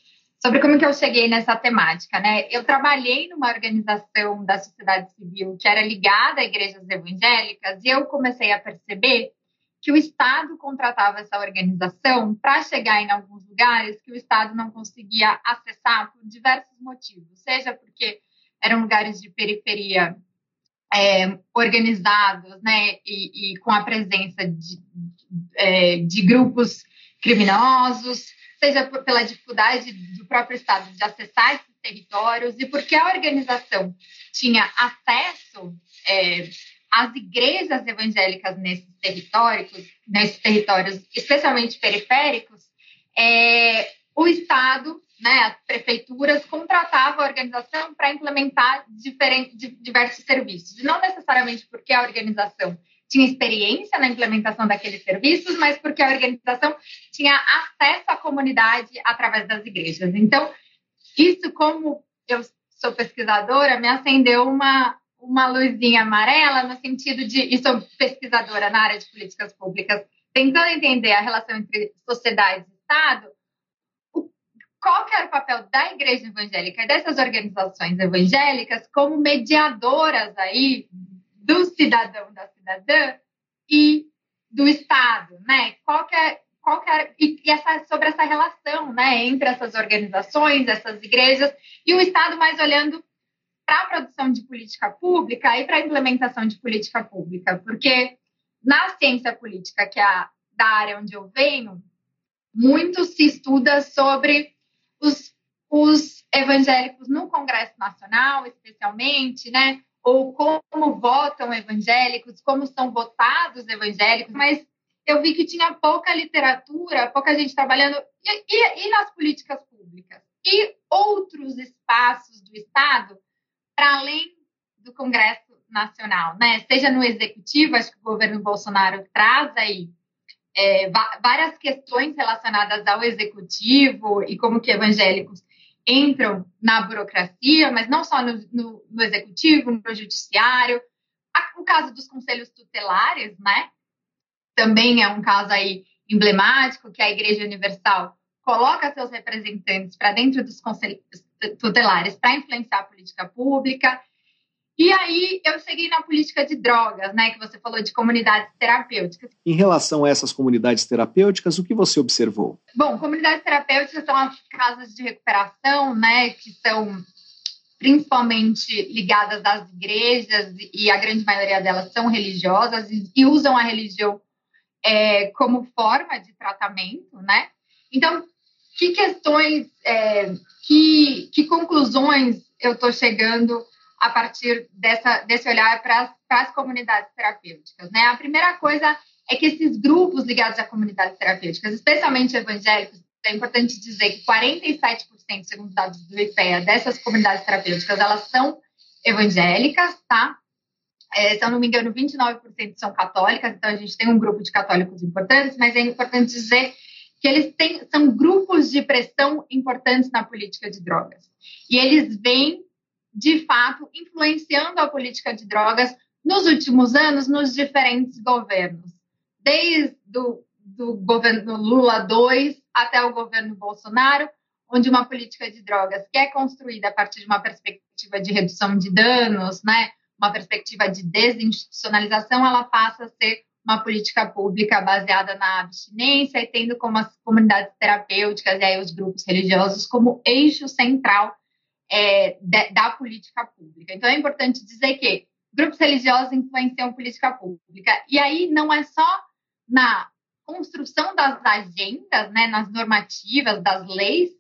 sobre como que eu cheguei nessa temática, né? Eu trabalhei numa organização da sociedade civil que era ligada a igrejas evangélicas e eu comecei a perceber que o Estado contratava essa organização para chegar em alguns lugares que o Estado não conseguia acessar por diversos motivos, seja porque eram lugares de periferia é, organizados, né, e, e, com a presença de, é, de grupos criminosos, seja por, pela dificuldade do próprio Estado de acessar esses territórios e porque a organização tinha acesso é, as igrejas evangélicas nesses territórios, nesses territórios especialmente periféricos, é, o Estado, né, as prefeituras contratavam a organização para implementar diferentes, diversos serviços. Não necessariamente porque a organização tinha experiência na implementação daqueles serviços, mas porque a organização tinha acesso à comunidade através das igrejas. Então, isso, como eu sou pesquisadora, me acendeu uma, uma luzinha amarela no sentido de, e sou pesquisadora na área de políticas públicas, tentando entender a relação entre sociedade e Estado, qual que era o papel da igreja evangélica e dessas organizações evangélicas como mediadoras aí do cidadão, da cidadã e do Estado, né? Qual que é, qual que é, e, e essa, sobre essa relação, né, entre essas organizações, essas igrejas e o Estado mais olhando para a produção de política pública e para a implementação de política pública, porque na ciência política, que é a, da área onde eu venho, muito se estuda sobre os, os evangélicos no Congresso Nacional, especialmente, né? Ou como votam evangélicos, como são votados evangélicos, mas eu vi que tinha pouca literatura, pouca gente trabalhando, e, e, e nas políticas públicas. E outros espaços do Estado, para além do Congresso Nacional, né? Seja no Executivo, acho que o governo Bolsonaro traz aí é, várias questões relacionadas ao executivo e como que evangélicos entram na burocracia, mas não só no, no, no executivo, no judiciário. O caso dos conselhos tutelares, né? Também é um caso aí emblemático que a Igreja Universal coloca seus representantes para dentro dos conselhos tutelares para influenciar a política pública. E aí eu segui na política de drogas, né, que você falou de comunidades terapêuticas. Em relação a essas comunidades terapêuticas, o que você observou? Bom, comunidades terapêuticas são as casas de recuperação, né, que são principalmente ligadas às igrejas e a grande maioria delas são religiosas e, e usam a religião é, como forma de tratamento, né? Então, que questões, é, que, que conclusões eu estou chegando a partir dessa, desse olhar para as comunidades terapêuticas. Né? A primeira coisa é que esses grupos ligados a comunidades terapêuticas, especialmente evangélicos, é importante dizer que 47%, segundo dados do IPEA, dessas comunidades terapêuticas, elas são evangélicas, tá? É, se eu não me engano, 29% são católicas, então a gente tem um grupo de católicos importantes, mas é importante dizer que eles têm, são grupos de pressão importantes na política de drogas. E eles vêm de fato, influenciando a política de drogas nos últimos anos nos diferentes governos, desde o do governo Lula II até o governo Bolsonaro, onde uma política de drogas que é construída a partir de uma perspectiva de redução de danos, né, uma perspectiva de desinstitucionalização, ela passa a ser uma política pública baseada na abstinência e tendo como as comunidades terapêuticas e aí os grupos religiosos como eixo central é, de, da política pública. Então, é importante dizer que grupos religiosos influenciam política pública. E aí não é só na construção das agendas, né, nas normativas, das leis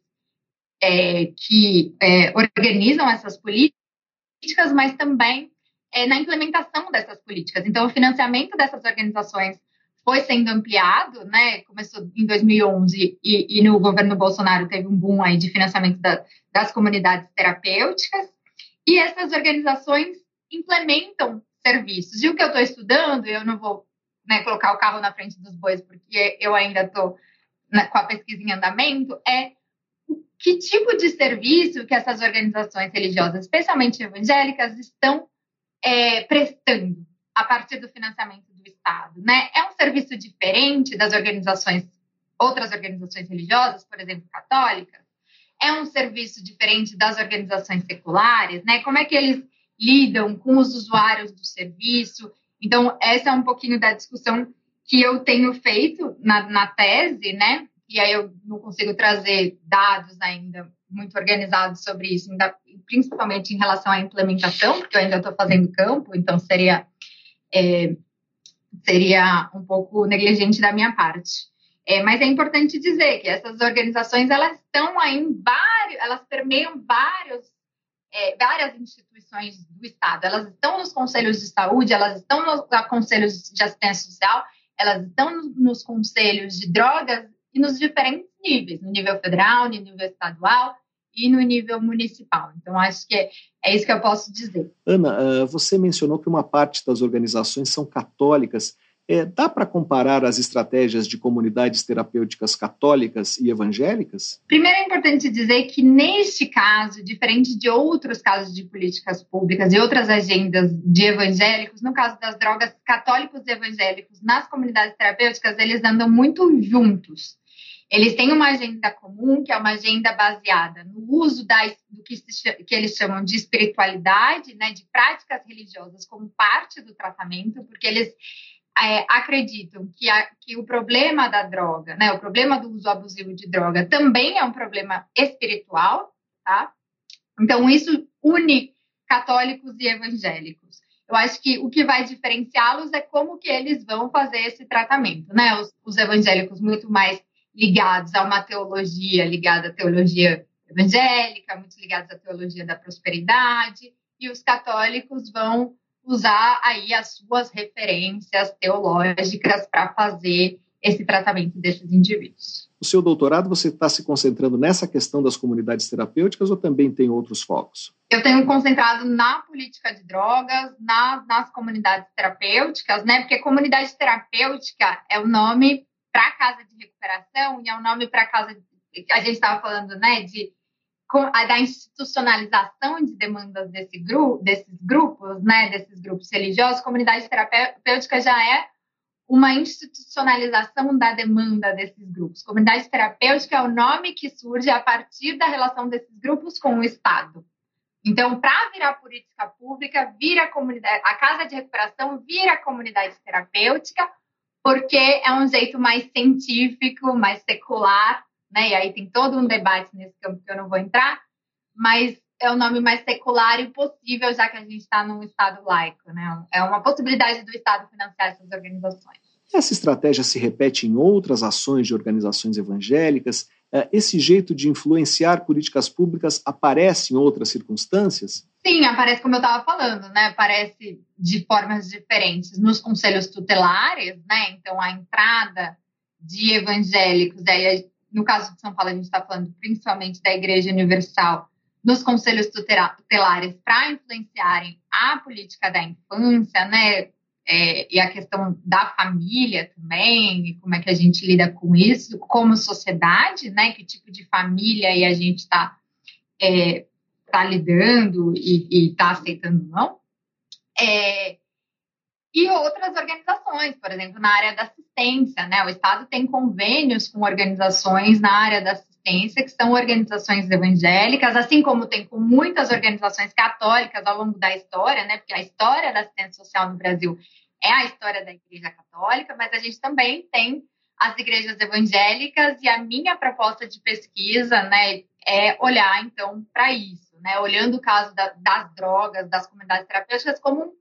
é, que é, organizam essas políticas, mas também é, na implementação dessas políticas. Então, o financiamento dessas organizações foi sendo ampliado, né? Começou em 2011 e, e no governo Bolsonaro teve um boom aí de financiamento da, das comunidades terapêuticas. E essas organizações implementam serviços. E o que eu estou estudando, eu não vou né, colocar o carro na frente dos bois, porque eu ainda estou com a pesquisa em andamento, é que tipo de serviço que essas organizações religiosas, especialmente evangélicas, estão é, prestando a partir do financiamento do Estado, né? É um serviço diferente das organizações, outras organizações religiosas, por exemplo, católicas? É um serviço diferente das organizações seculares, né? Como é que eles lidam com os usuários do serviço? Então, essa é um pouquinho da discussão que eu tenho feito na, na tese, né? E aí eu não consigo trazer dados ainda muito organizados sobre isso, principalmente em relação à implementação, porque eu ainda estou fazendo campo, então seria é, seria um pouco negligente da minha parte. É, mas é importante dizer que essas organizações elas estão aí em vários, elas permeiam vários, é, várias instituições do Estado. Elas estão nos conselhos de saúde, elas estão nos conselhos de assistência social, elas estão nos conselhos de drogas e nos diferentes níveis, no nível federal, no nível estadual e no nível municipal. Então, acho que é, é isso que eu posso dizer. Ana, você mencionou que uma parte das organizações são católicas. É, dá para comparar as estratégias de comunidades terapêuticas católicas e evangélicas? Primeiro é importante dizer que, neste caso, diferente de outros casos de políticas públicas e outras agendas de evangélicos, no caso das drogas, católicos e evangélicos nas comunidades terapêuticas, eles andam muito juntos. Eles têm uma agenda comum, que é uma agenda baseada no uso da, do que, se, que eles chamam de espiritualidade, né, de práticas religiosas como parte do tratamento, porque eles é, acreditam que, a, que o problema da droga, né, o problema do uso abusivo de droga também é um problema espiritual, tá? Então, isso une católicos e evangélicos. Eu acho que o que vai diferenciá-los é como que eles vão fazer esse tratamento, né? Os, os evangélicos muito mais ligados a uma teologia ligada à teologia evangélica, muito ligados à teologia da prosperidade, e os católicos vão usar aí as suas referências teológicas para fazer esse tratamento desses indivíduos. O seu doutorado, você está se concentrando nessa questão das comunidades terapêuticas ou também tem outros focos? Eu tenho concentrado na política de drogas, nas, nas comunidades terapêuticas, né? Porque comunidade terapêutica é o nome para casa de recuperação e é o nome para casa. De, a gente estava falando, né, de da institucionalização de demandas desse grupo, desses grupos, né, desses grupos religiosos, comunidade terapêutica já é uma institucionalização da demanda desses grupos. Comunidade terapêutica é o nome que surge a partir da relação desses grupos com o Estado. Então, para virar política pública, vira a comunidade, a casa de recuperação vira comunidade terapêutica, porque é um jeito mais científico, mais secular né? E aí tem todo um debate nesse campo que eu não vou entrar, mas é o nome mais secular e possível, já que a gente está num Estado laico, né? É uma possibilidade do Estado financiar essas organizações. Essa estratégia se repete em outras ações de organizações evangélicas? É, esse jeito de influenciar políticas públicas aparece em outras circunstâncias? Sim, aparece como eu estava falando, né? Aparece de formas diferentes nos conselhos tutelares, né? Então a entrada de evangélicos, aí no caso de São Paulo, a gente está falando principalmente da Igreja Universal, nos conselhos tutelares para influenciarem a política da infância, né? É, e a questão da família também, como é que a gente lida com isso, como sociedade, né? Que tipo de família e a gente está é, tá lidando e está aceitando não. É, e outras organizações, por exemplo, na área da assistência, né? O Estado tem convênios com organizações na área da assistência, que são organizações evangélicas, assim como tem com muitas organizações católicas ao longo da história, né? Porque a história da assistência social no Brasil é a história da Igreja Católica, mas a gente também tem as igrejas evangélicas e a minha proposta de pesquisa, né, é olhar então para isso, né? Olhando o caso da, das drogas, das comunidades terapêuticas como um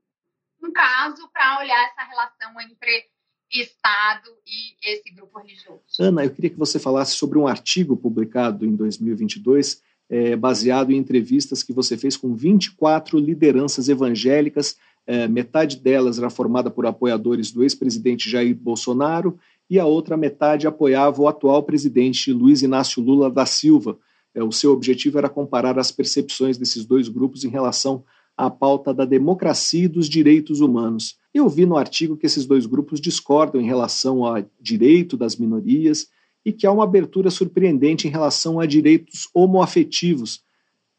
um caso para olhar essa relação entre Estado e esse grupo religioso. Ana, eu queria que você falasse sobre um artigo publicado em 2022, é, baseado em entrevistas que você fez com 24 lideranças evangélicas, é, metade delas era formada por apoiadores do ex-presidente Jair Bolsonaro e a outra metade apoiava o atual presidente Luiz Inácio Lula da Silva. É, o seu objetivo era comparar as percepções desses dois grupos em relação a pauta da democracia e dos direitos humanos. Eu vi no artigo que esses dois grupos discordam em relação ao direito das minorias e que há uma abertura surpreendente em relação a direitos homoafetivos.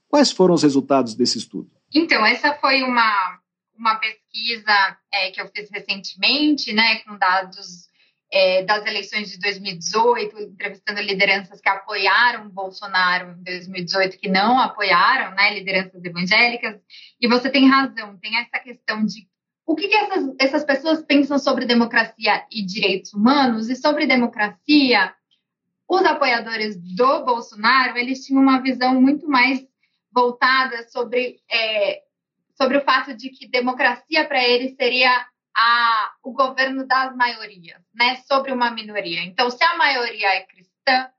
Quais foram os resultados desse estudo? Então, essa foi uma, uma pesquisa é, que eu fiz recentemente, né, com dados é, das eleições de 2018, entrevistando lideranças que apoiaram Bolsonaro em 2018, que não apoiaram, né, lideranças evangélicas. E você tem razão, tem essa questão de o que, que essas, essas pessoas pensam sobre democracia e direitos humanos e sobre democracia. Os apoiadores do Bolsonaro, eles tinham uma visão muito mais voltada sobre, é, sobre o fato de que democracia para eles seria a, o governo das maiorias, né, sobre uma minoria. Então, se a maioria é cristã,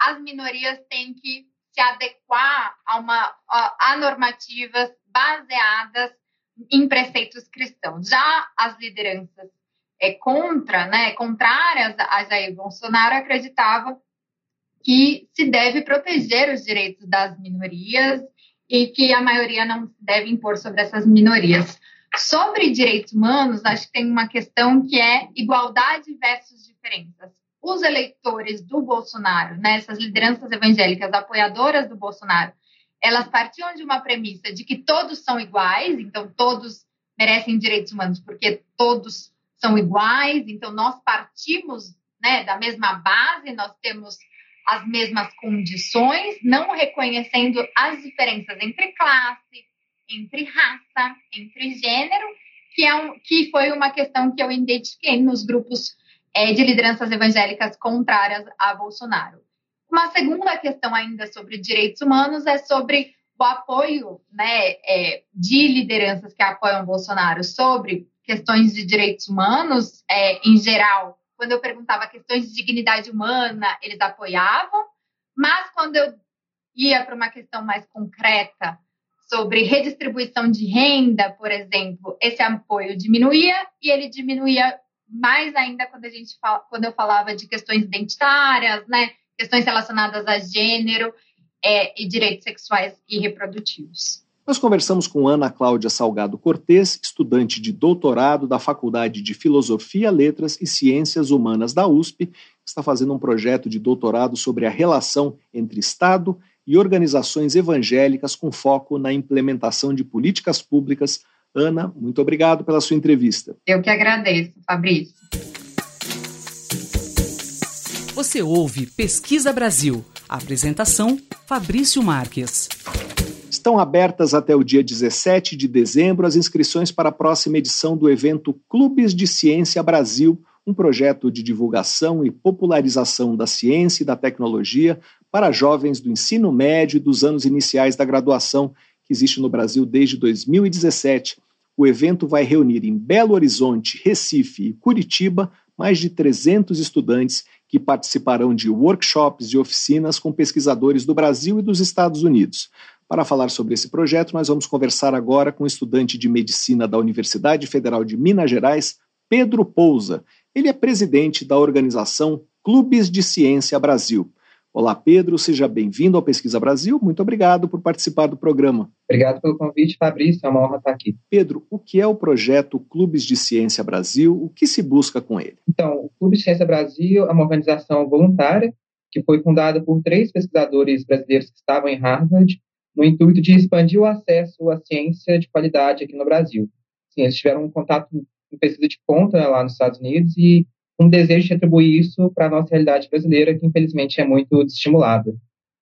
as minorias têm que se adequar a, uma, a, a normativas baseadas em preceitos cristãos. Já as lideranças é, contra, né, contrárias a Jair Bolsonaro acreditavam que se deve proteger os direitos das minorias e que a maioria não deve impor sobre essas minorias. Sobre direitos humanos, acho que tem uma questão que é igualdade versus diferenças. Os eleitores do Bolsonaro, né, essas lideranças evangélicas apoiadoras do Bolsonaro, elas partiam de uma premissa de que todos são iguais, então todos merecem direitos humanos porque todos são iguais, então nós partimos né, da mesma base, nós temos as mesmas condições, não reconhecendo as diferenças entre classe, entre raça, entre gênero, que, é um, que foi uma questão que eu identifiquei nos grupos é, de lideranças evangélicas contrárias a Bolsonaro. Uma segunda questão ainda sobre direitos humanos é sobre o apoio né, é, de lideranças que apoiam Bolsonaro sobre questões de direitos humanos, é, em geral, quando eu perguntava questões de dignidade humana, eles apoiavam, mas quando eu ia para uma questão mais concreta sobre redistribuição de renda, por exemplo, esse apoio diminuía e ele diminuía mais ainda quando a gente fala, quando eu falava de questões identitárias, né, questões relacionadas a gênero é, e direitos sexuais e reprodutivos. Nós conversamos com Ana Cláudia Salgado Cortes, estudante de doutorado da Faculdade de Filosofia, Letras e Ciências Humanas da USP, que está fazendo um projeto de doutorado sobre a relação entre Estado e organizações evangélicas com foco na implementação de políticas públicas. Ana, muito obrigado pela sua entrevista. Eu que agradeço, Fabrício. Você ouve Pesquisa Brasil. apresentação: Fabrício Marques. Estão abertas até o dia 17 de dezembro as inscrições para a próxima edição do evento Clubes de Ciência Brasil, um projeto de divulgação e popularização da ciência e da tecnologia para jovens do ensino médio e dos anos iniciais da graduação, que existe no Brasil desde 2017. O evento vai reunir em Belo Horizonte, Recife e Curitiba mais de 300 estudantes que participarão de workshops e oficinas com pesquisadores do Brasil e dos Estados Unidos. Para falar sobre esse projeto, nós vamos conversar agora com o estudante de medicina da Universidade Federal de Minas Gerais, Pedro Pousa. Ele é presidente da organização Clubes de Ciência Brasil. Olá, Pedro, seja bem-vindo ao Pesquisa Brasil. Muito obrigado por participar do programa. Obrigado pelo convite, Fabrício. É uma honra estar aqui. Pedro, o que é o projeto Clubes de Ciência Brasil? O que se busca com ele? Então, o Clube de Ciência Brasil é uma organização voluntária que foi fundada por três pesquisadores brasileiros que estavam em Harvard no intuito de expandir o acesso à ciência de qualidade aqui no Brasil. Sim, eles tiveram um contato com pesquisa de ponta né, lá nos Estados Unidos e um desejo de atribuir isso para a nossa realidade brasileira, que infelizmente é muito desestimulada.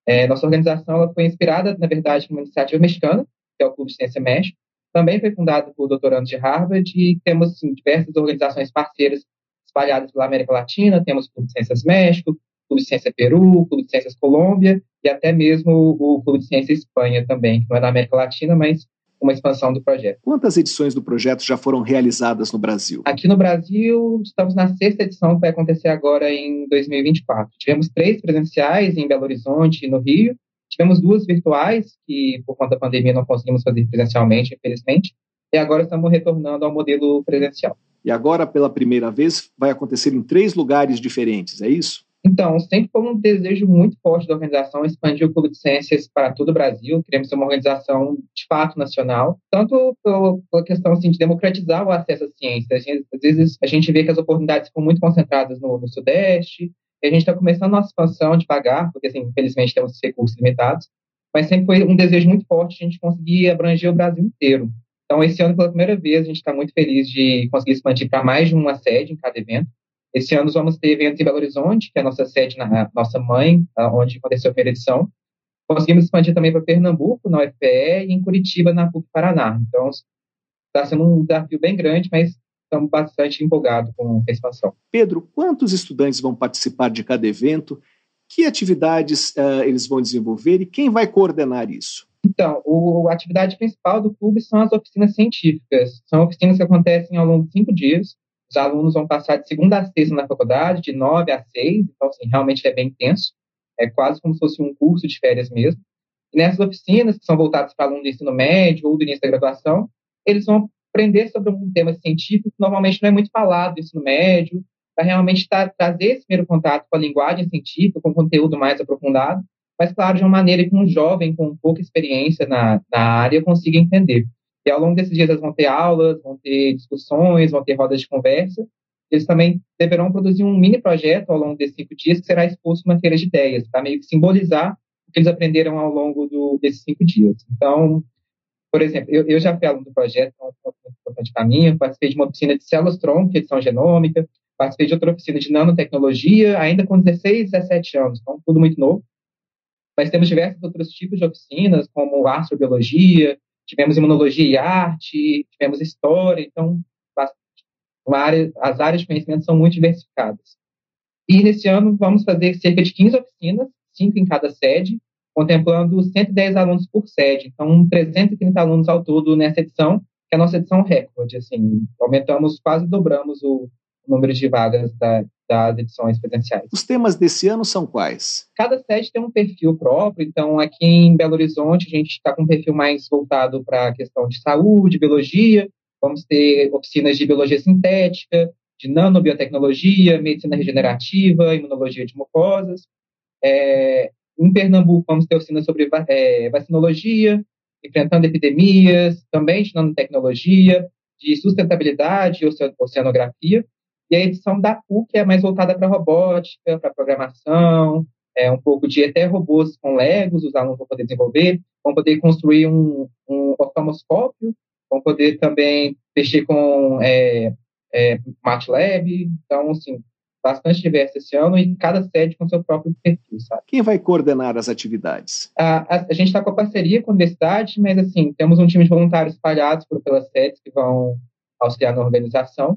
É, nossa organização ela foi inspirada, na verdade, numa iniciativa mexicana, que é o Clube de Ciência México, também foi fundado por doutorandos de Harvard e temos assim, diversas organizações parceiras espalhadas pela América Latina, temos o Clube de Ciências México, Clube de Ciência Peru, Clube de Ciências Colômbia e até mesmo o Clube de Ciência Espanha também, que não é da América Latina, mas uma expansão do projeto. Quantas edições do projeto já foram realizadas no Brasil? Aqui no Brasil, estamos na sexta edição, que vai acontecer agora em 2024. Tivemos três presenciais em Belo Horizonte e no Rio. Tivemos duas virtuais, que por conta da pandemia não conseguimos fazer presencialmente, infelizmente. E agora estamos retornando ao modelo presencial. E agora, pela primeira vez, vai acontecer em três lugares diferentes, é isso? Então, sempre foi um desejo muito forte da organização expandir o Clube de Ciências para todo o Brasil. Queremos ser uma organização de fato nacional, tanto pela questão assim, de democratizar o acesso à ciência. às vezes a gente vê que as oportunidades ficam muito concentradas no, no Sudeste, e a gente está começando a nossa expansão devagar, porque assim, infelizmente temos recursos limitados, mas sempre foi um desejo muito forte a gente conseguir abranger o Brasil inteiro. Então, esse ano, pela primeira vez, a gente está muito feliz de conseguir expandir para mais de uma sede em cada evento. Esse ano vamos ter eventos em Belo Horizonte, que é a nossa sede, na nossa mãe, onde aconteceu a primeira edição. Conseguimos expandir também para Pernambuco, na UFPE, e em Curitiba, na PUC Paraná. Então, está sendo um desafio bem grande, mas estamos bastante empolgados com a expansão. Pedro, quantos estudantes vão participar de cada evento? Que atividades uh, eles vão desenvolver e quem vai coordenar isso? Então, o, a atividade principal do clube são as oficinas científicas. São oficinas que acontecem ao longo de cinco dias. Os alunos vão passar de segunda a sexta na faculdade, de nove a seis, então, assim, realmente é bem intenso. É quase como se fosse um curso de férias mesmo. E nessas oficinas, que são voltadas para alunos do ensino médio ou do início da graduação, eles vão aprender sobre um tema científico que normalmente não é muito falado no ensino médio, para realmente tra trazer esse primeiro contato com a linguagem científica, com conteúdo mais aprofundado, mas, claro, de uma maneira que um jovem com pouca experiência na, na área consiga entender. E ao longo desses dias eles vão ter aulas, vão ter discussões, vão ter rodas de conversa. Eles também deverão produzir um mini projeto ao longo desses cinco dias que será exposto numa feira de ideias, para meio que simbolizar o que eles aprenderam ao longo do, desses cinco dias. Então, por exemplo, eu, eu já fui aluno do projeto, é um ponto muito importante para mim, eu participei de uma oficina de células-tronco, edição genômica, participei de outra oficina de nanotecnologia, ainda com 16, 17 anos, então tudo muito novo. Mas temos diversos outros tipos de oficinas, como astrobiologia, tivemos imunologia e arte, tivemos história, então área, as áreas de conhecimento são muito diversificadas. E nesse ano vamos fazer cerca de 15 oficinas, cinco em cada sede, contemplando 110 alunos por sede, então 330 alunos ao todo nessa edição, que é a nossa edição recorde, assim, aumentamos, quase dobramos o número de vagas da, das edições presenciais. Os temas desse ano são quais? Cada sede tem um perfil próprio, então aqui em Belo Horizonte a gente está com um perfil mais voltado para a questão de saúde, biologia, vamos ter oficinas de biologia sintética, de nanobiotecnologia, medicina regenerativa, imunologia de mucosas. É, em Pernambuco, vamos ter oficinas sobre é, vacinologia, enfrentando epidemias, também de nanotecnologia, de sustentabilidade e oceanografia. E a edição da PUC é mais voltada para robótica, para programação, é um pouco de até robôs com Legos, os alunos vão poder desenvolver, vão poder construir um, um oftalmoscópio, vão poder também mexer com é, é, MATLAB. Então, assim, bastante diverso esse ano e cada sede com seu próprio perfil, sabe? Quem vai coordenar as atividades? A, a, a gente está com a parceria com a universidade, mas, assim, temos um time de voluntários espalhados por pelas sedes que vão auxiliar na organização.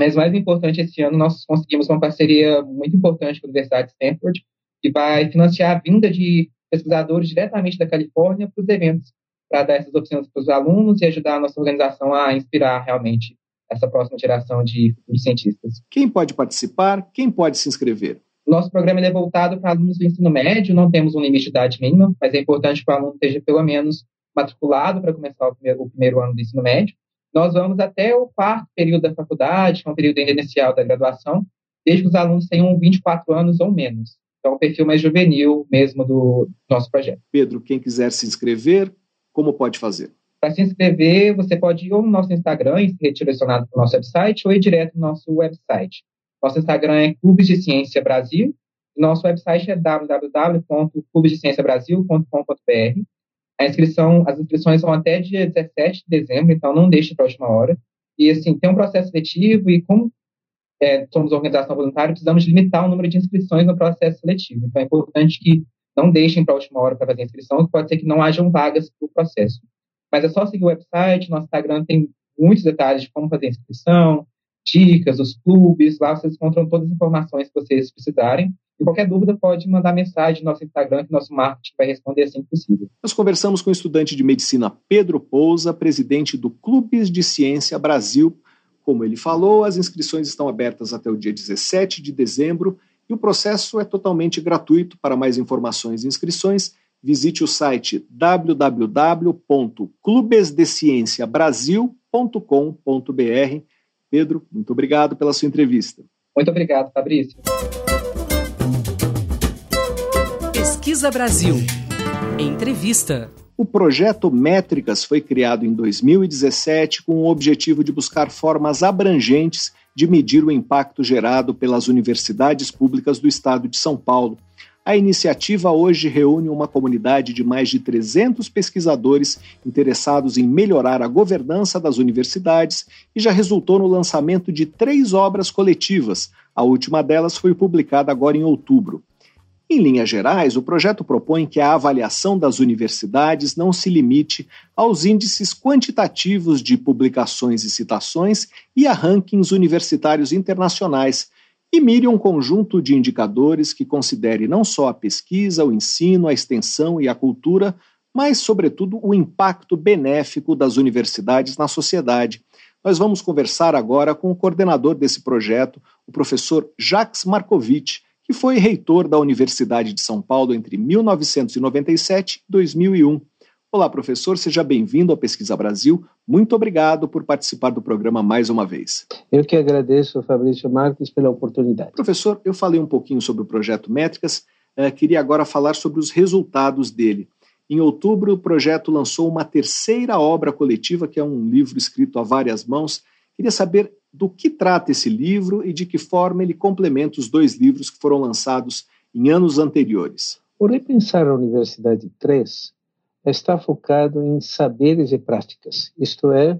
Mas mais importante, esse ano nós conseguimos uma parceria muito importante com a Universidade de Stanford, que vai financiar a vinda de pesquisadores diretamente da Califórnia para os eventos, para dar essas oficinas para os alunos e ajudar a nossa organização a inspirar realmente essa próxima geração de cientistas. Quem pode participar? Quem pode se inscrever? Nosso programa é voltado para alunos do ensino médio, não temos um limite de idade mínima, mas é importante que o aluno esteja pelo menos matriculado para começar o primeiro, o primeiro ano do ensino médio nós vamos até o quarto período da faculdade, que é um período inicial da graduação, desde que os alunos tenham 24 anos ou menos. Então, é um perfil mais juvenil mesmo do nosso projeto. Pedro, quem quiser se inscrever, como pode fazer? Para se inscrever, você pode ir ou no nosso Instagram e ser redirecionado para o nosso website, ou ir direto no nosso website. Nosso Instagram é Clubes de Ciência Brasil, nosso website é www.clubesdecienciabrasil.com.br. A inscrição, as inscrições são até dia 17 de dezembro, então não deixe para a última hora. E, assim, tem um processo seletivo e, como é, somos organização voluntária, precisamos limitar o número de inscrições no processo seletivo. Então, é importante que não deixem para a última hora para fazer a inscrição, pode ser que não hajam vagas para o processo. Mas é só seguir o website, nosso Instagram tem muitos detalhes de como fazer a inscrição, dicas, os clubes, lá vocês encontram todas as informações que vocês precisarem. E qualquer dúvida pode mandar mensagem no nosso Instagram, que nosso marketing vai responder assim que possível. Nós conversamos com o estudante de medicina Pedro Pousa, presidente do Clubes de Ciência Brasil. Como ele falou, as inscrições estão abertas até o dia 17 de dezembro e o processo é totalmente gratuito. Para mais informações e inscrições, visite o site www.clubesdecienciabrasil.com.br. Pedro, muito obrigado pela sua entrevista. Muito obrigado, Fabrício. Pesquisa Brasil. Entrevista. O projeto Métricas foi criado em 2017 com o objetivo de buscar formas abrangentes de medir o impacto gerado pelas universidades públicas do estado de São Paulo. A iniciativa hoje reúne uma comunidade de mais de 300 pesquisadores interessados em melhorar a governança das universidades e já resultou no lançamento de três obras coletivas. A última delas foi publicada agora em outubro. Em linhas gerais, o projeto propõe que a avaliação das universidades não se limite aos índices quantitativos de publicações e citações e a rankings universitários internacionais, e mire um conjunto de indicadores que considere não só a pesquisa, o ensino, a extensão e a cultura, mas, sobretudo, o impacto benéfico das universidades na sociedade. Nós vamos conversar agora com o coordenador desse projeto, o professor Jacques Markovitch e foi reitor da Universidade de São Paulo entre 1997 e 2001. Olá, professor, seja bem-vindo ao Pesquisa Brasil. Muito obrigado por participar do programa mais uma vez. Eu que agradeço, Fabrício Marques, pela oportunidade. Professor, eu falei um pouquinho sobre o projeto Métricas, uh, queria agora falar sobre os resultados dele. Em outubro, o projeto lançou uma terceira obra coletiva, que é um livro escrito a várias mãos. Queria saber do que trata esse livro e de que forma ele complementa os dois livros que foram lançados em anos anteriores. O Repensar a Universidade 3 está focado em saberes e práticas, isto é,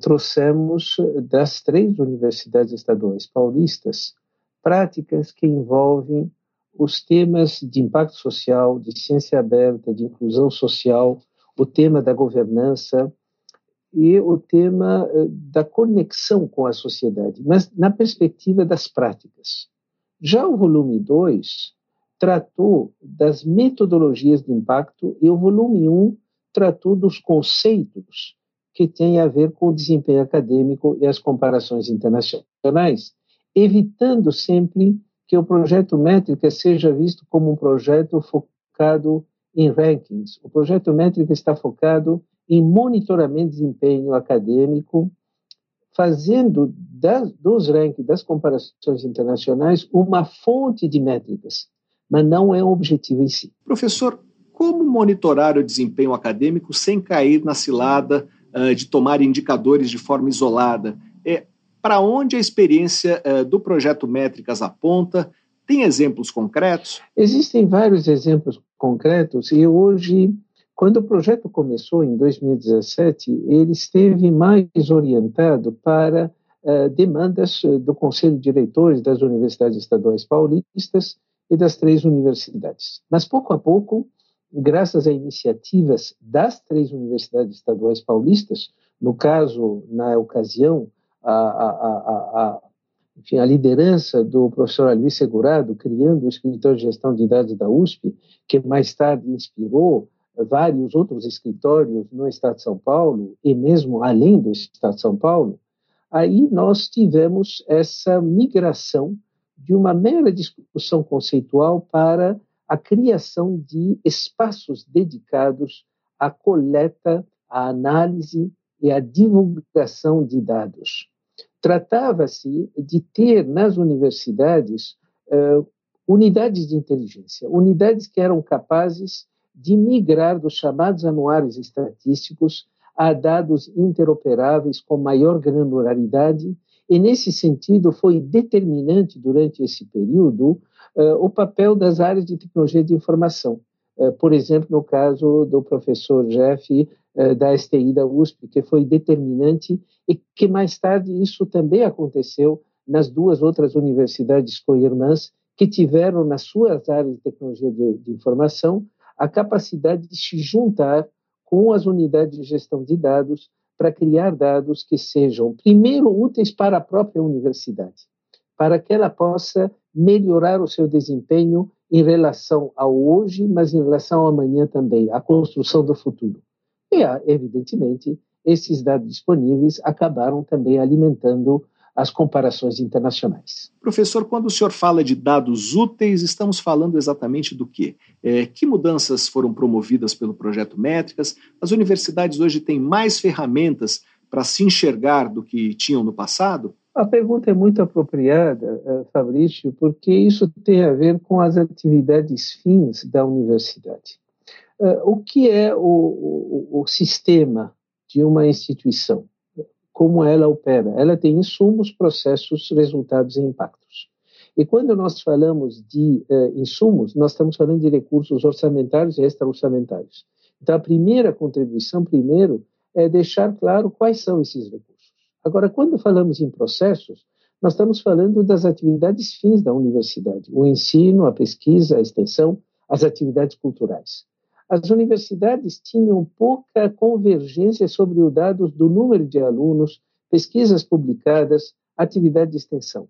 trouxemos das três universidades estaduais paulistas práticas que envolvem os temas de impacto social, de ciência aberta, de inclusão social, o tema da governança e o tema eh, da conexão com a sociedade, mas na perspectiva das práticas. Já o volume 2 tratou das metodologias de impacto e o volume 1 um tratou dos conceitos que têm a ver com o desempenho acadêmico e as comparações internacionais, evitando sempre que o projeto Métrica seja visto como um projeto focado em rankings. O projeto Métrica está focado em monitoramento de desempenho acadêmico, fazendo das, dos rankings, das comparações internacionais, uma fonte de métricas, mas não é um objetivo em si. Professor, como monitorar o desempenho acadêmico sem cair na cilada uh, de tomar indicadores de forma isolada? É, para onde a experiência uh, do projeto Métricas aponta? Tem exemplos concretos? Existem vários exemplos concretos e hoje, quando o projeto começou em 2017, ele esteve mais orientado para uh, demandas do Conselho de Diretores das Universidades Estaduais Paulistas e das três universidades. Mas pouco a pouco, graças a iniciativas das três universidades estaduais paulistas, no caso, na ocasião, a, a, a, enfim, a liderança do professor Luiz Segurado, criando o escritório de gestão de dados da USP, que mais tarde inspirou vários outros escritórios no estado de São Paulo e mesmo além do estado de São Paulo, aí nós tivemos essa migração de uma mera discussão conceitual para a criação de espaços dedicados à coleta, à análise e à divulgação de dados. Tratava-se de ter nas universidades uh, unidades de inteligência, unidades que eram capazes de migrar dos chamados anuários estatísticos a dados interoperáveis com maior granularidade, e nesse sentido foi determinante durante esse período uh, o papel das áreas de tecnologia de informação. Uh, por exemplo, no caso do professor Jeff eh, da STI da USP, que foi determinante e que mais tarde isso também aconteceu nas duas outras universidades co-irmãs que tiveram nas suas áreas de tecnologia de, de informação a capacidade de se juntar com as unidades de gestão de dados para criar dados que sejam, primeiro, úteis para a própria universidade, para que ela possa melhorar o seu desempenho em relação ao hoje, mas em relação ao amanhã também, a construção do futuro. E, evidentemente, esses dados disponíveis acabaram também alimentando as comparações internacionais. Professor, quando o senhor fala de dados úteis, estamos falando exatamente do quê? É, que mudanças foram promovidas pelo projeto Métricas? As universidades hoje têm mais ferramentas para se enxergar do que tinham no passado? A pergunta é muito apropriada, eh, Fabrício, porque isso tem a ver com as atividades fins da universidade. Uh, o que é o, o, o, sistema de uma instituição? Como ela opera? Ela tem insumos, processos, resultados e impactos. E quando nós falamos de uh, insumos, nós estamos falando de recursos orçamentários e extra-orçamentários. Então, a primeira contribuição, primeiro, é deixar claro quais são esses recursos. Agora, quando falamos em processos, nós estamos falando das atividades fins da universidade: o ensino, a pesquisa, a extensão, as atividades culturais as universidades tinham pouca convergência sobre os dados do número de alunos, pesquisas publicadas, atividade de extensão.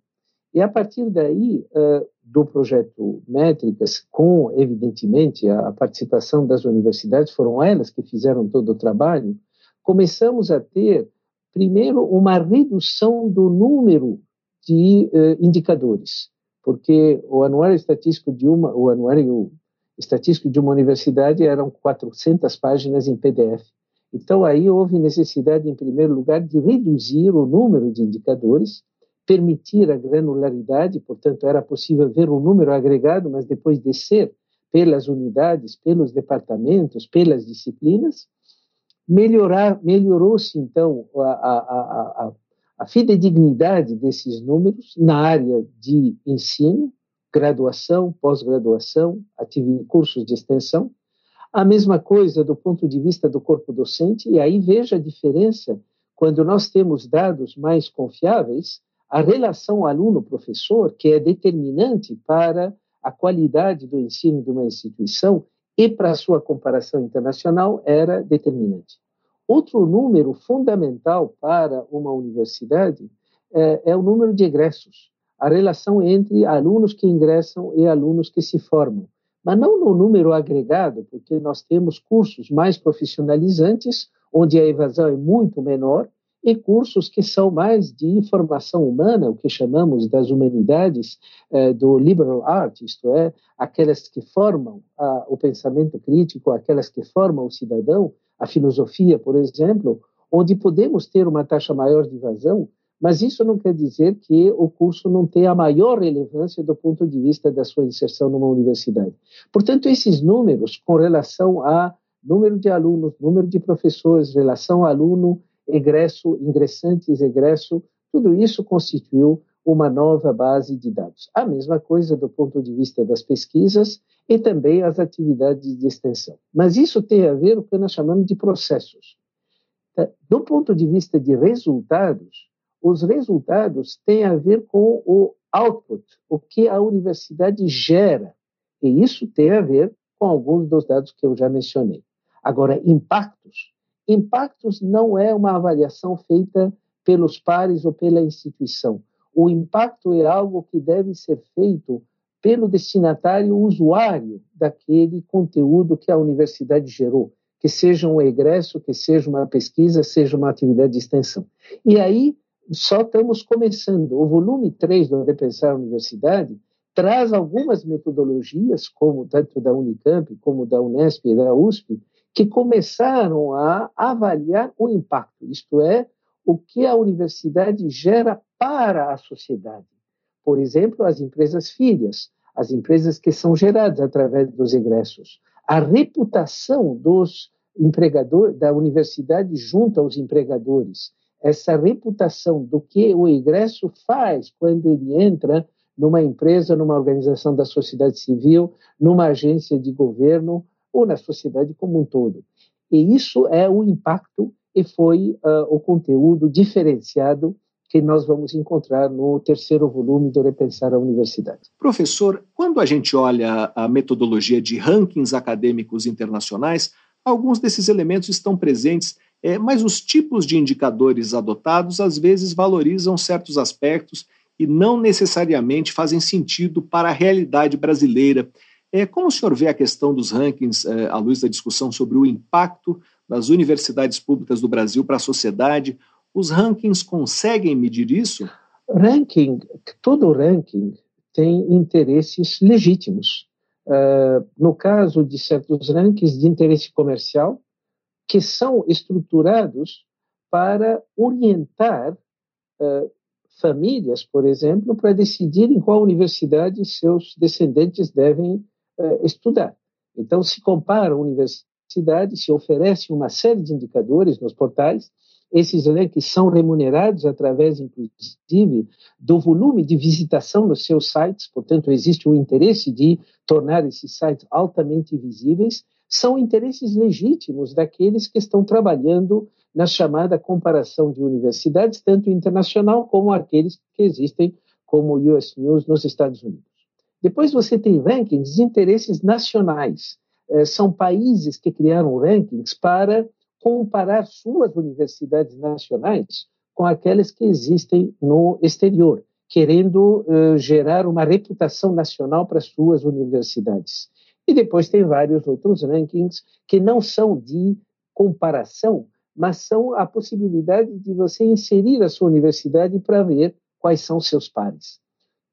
E a partir daí, uh, do projeto Métricas, com, evidentemente, a, participação das universidades, foram elas que fizeram todo o trabalho, começamos a ter, primeiro, uma redução do número de uh, indicadores, porque o anuário estatístico de uma, o anuário estatístico de uma universidade eram 400 páginas em PDF. Então, aí houve necessidade, em primeiro lugar, de reduzir o número de indicadores, permitir a granularidade, portanto, era possível ver o número agregado, mas depois descer pelas unidades, pelos departamentos, pelas disciplinas. Melhorou-se, então, a, a, a, a fidedignidade desses números na área de ensino, graduação, pós-graduação, cursos de extensão. A mesma coisa do ponto de vista do corpo docente, e aí veja a diferença quando nós temos dados mais confiáveis, a relação aluno-professor, que é determinante para a qualidade do ensino de uma instituição e para a sua comparação internacional, era determinante. Outro número fundamental para uma universidade é, é o número de egressos, a relação entre alunos que ingressam e alunos que se formam. Mas não no número agregado, porque nós temos cursos mais profissionalizantes, onde a evasão é muito menor, e cursos que são mais de formação humana, o que chamamos das humanidades eh, do liberal art, isto é, aquelas que formam ah, o pensamento crítico, aquelas que formam o cidadão, a filosofia, por exemplo, onde podemos ter uma taxa maior de evasão, mas isso não quer dizer que o curso não tenha a maior relevância do ponto de vista da sua inserção numa universidade. Portanto, esses números com relação a número de alunos, número de professores, relação aluno, egresso, ingressantes, egresso, tudo isso constituiu uma nova base de dados. A mesma coisa do ponto de vista das pesquisas e também as atividades de extensão. Mas isso tem a ver com o que nós chamamos de processos. Tá? Do ponto de vista de resultados, os resultados têm a ver com o output, o que a universidade gera. E isso tem a ver com alguns dos dados que eu já mencionei. Agora, impactos Impactos não é uma avaliação feita pelos pares ou pela instituição. O impacto é algo que deve ser feito pelo destinatário usuário daquele conteúdo que a universidade gerou, que seja um egresso, que seja uma pesquisa, seja uma atividade de extensão. E aí só estamos começando. O volume 3 do Repensar a Universidade traz algumas metodologias, como tanto da Unicamp, como da Unesp e da USP, que começaram a avaliar o impacto, isto é, o que a universidade gera para a sociedade. Por exemplo, as empresas filhas, as empresas que são geradas através dos egressos, a reputação dos empregadores da universidade junto aos empregadores, essa reputação do que o egresso faz quando ele entra numa empresa, numa organização da sociedade civil, numa agência de governo ou na sociedade como um todo. E isso é o impacto e foi uh, o conteúdo diferenciado que nós vamos encontrar no terceiro volume do Repensar a Universidade. Professor, quando a gente olha a metodologia de rankings acadêmicos internacionais, alguns desses elementos estão presentes, é, mas os tipos de indicadores adotados às vezes valorizam certos aspectos e não necessariamente fazem sentido para a realidade brasileira. É, como o senhor vê a questão dos rankings é, à luz da discussão sobre o impacto das universidades públicas do Brasil para a sociedade? Os rankings conseguem medir isso? Ranking, todo ranking tem interesses legítimos. Uh, no caso de certos rankings de interesse comercial, que são estruturados para orientar uh, famílias, por exemplo, para decidirem qual universidade seus descendentes devem uh, estudar. Então, se compara a universidade, se oferece uma série de indicadores nos portais, esses rankings são remunerados através, inclusive, do volume de visitação nos seus sites, portanto, existe o interesse de tornar esses sites altamente visíveis, são interesses legítimos daqueles que estão trabalhando na chamada comparação de universidades, tanto internacional como aqueles que existem como o US News nos Estados Unidos. Depois você tem rankings de interesses nacionais. É, são países que criaram rankings para comparar suas universidades nacionais com aquelas que existem no exterior, querendo uh, gerar uma reputação nacional para suas universidades. E depois tem vários outros rankings que não são de comparação, mas são a possibilidade de você inserir a sua universidade para ver quais são seus pares.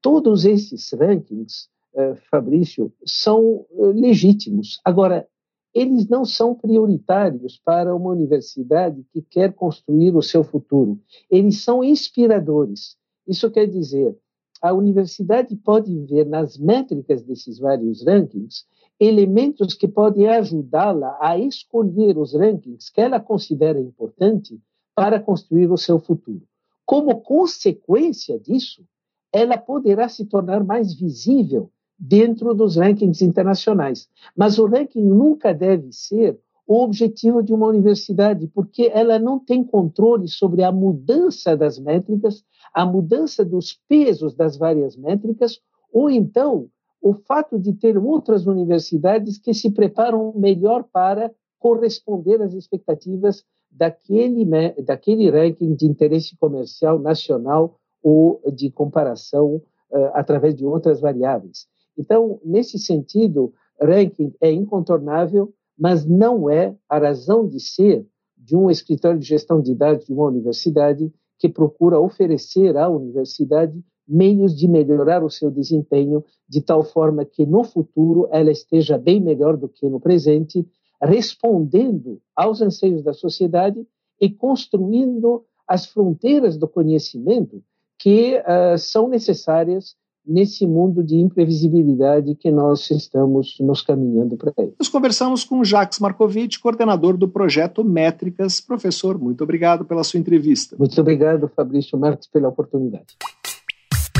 Todos esses rankings, uh, Fabrício, são uh, legítimos. Agora, eles não são prioritários para uma universidade que quer construir o seu futuro. Eles são inspiradores. Isso quer dizer, a universidade pode ver nas métricas desses vários rankings elementos que podem ajudá-la a escolher os rankings que ela considera importante para construir o seu futuro. Como consequência disso, ela poderá se tornar mais visível dentro dos rankings internacionais. Mas o ranking nunca deve ser o objetivo de uma universidade, porque ela não tem controle sobre a mudança das métricas, a mudança dos pesos das várias métricas, ou então o fato de ter outras universidades que se preparam melhor para corresponder às expectativas daquele, daquele ranking de interesse comercial nacional ou de comparação uh, através de outras variáveis. Então, nesse sentido, ranking é incontornável, mas não é a razão de ser de um escritório de gestão de dados de uma universidade que procura oferecer à universidade meios de melhorar o seu desempenho de tal forma que no futuro ela esteja bem melhor do que no presente, respondendo aos anseios da sociedade e construindo as fronteiras do conhecimento que uh, são necessárias nesse mundo de imprevisibilidade que nós estamos nos caminhando para ele. Nós conversamos com Jacques Markovic, coordenador do projeto Métricas. Professor, muito obrigado pela sua entrevista. Muito obrigado, Fabrício Marques, pela oportunidade.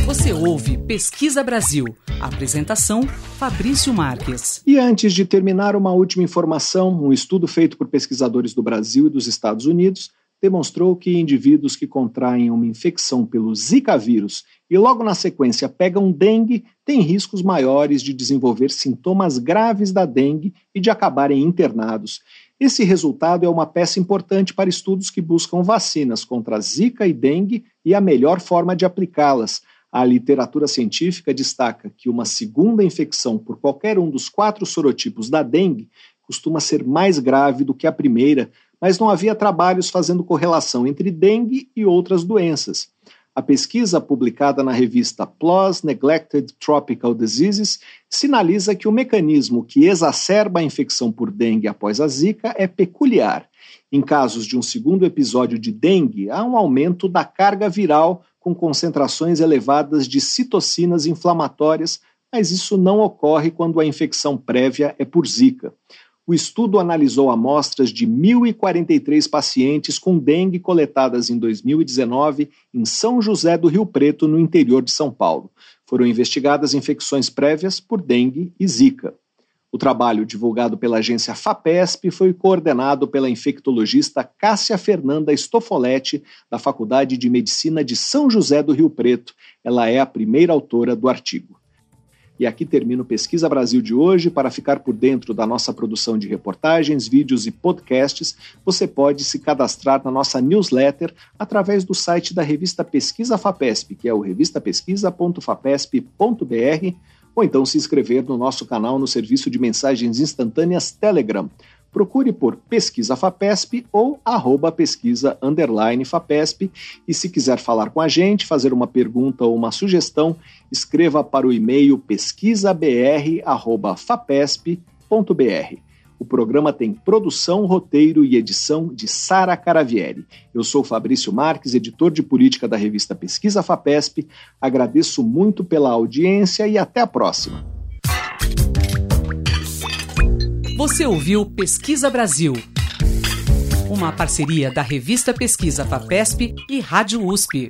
Você ouve Pesquisa Brasil. Apresentação: Fabrício Marques. E antes de terminar, uma última informação: um estudo feito por pesquisadores do Brasil e dos Estados Unidos demonstrou que indivíduos que contraem uma infecção pelo Zika vírus e logo na sequência pegam dengue têm riscos maiores de desenvolver sintomas graves da dengue e de acabarem internados. Esse resultado é uma peça importante para estudos que buscam vacinas contra Zika e dengue e a melhor forma de aplicá-las. A literatura científica destaca que uma segunda infecção por qualquer um dos quatro sorotipos da dengue costuma ser mais grave do que a primeira, mas não havia trabalhos fazendo correlação entre dengue e outras doenças. A pesquisa publicada na revista PLOS Neglected Tropical Diseases sinaliza que o mecanismo que exacerba a infecção por dengue após a zika é peculiar. Em casos de um segundo episódio de dengue, há um aumento da carga viral com concentrações elevadas de citocinas inflamatórias, mas isso não ocorre quando a infecção prévia é por zika o estudo analisou amostras de 1.043 pacientes com dengue coletadas em 2019 em São José do Rio Preto, no interior de São Paulo. Foram investigadas infecções prévias por dengue e zika. O trabalho, divulgado pela agência FAPESP, foi coordenado pela infectologista Cássia Fernanda Stofoletti, da Faculdade de Medicina de São José do Rio Preto. Ela é a primeira autora do artigo. E aqui termino o Pesquisa Brasil de hoje. Para ficar por dentro da nossa produção de reportagens, vídeos e podcasts, você pode se cadastrar na nossa newsletter através do site da revista Pesquisa FAPESP, que é o revistapesquisa.fapesp.br, ou então se inscrever no nosso canal no serviço de mensagens instantâneas Telegram procure por Pesquisa FAPESP ou arroba pesquisa underline FAPESP. E se quiser falar com a gente, fazer uma pergunta ou uma sugestão, escreva para o e-mail pesquisabr.fapesp.br. O programa tem produção, roteiro e edição de Sara Caravieri. Eu sou Fabrício Marques, editor de política da revista Pesquisa FAPESP. Agradeço muito pela audiência e até a próxima. Você ouviu Pesquisa Brasil, uma parceria da revista Pesquisa FAPESP e Rádio USP.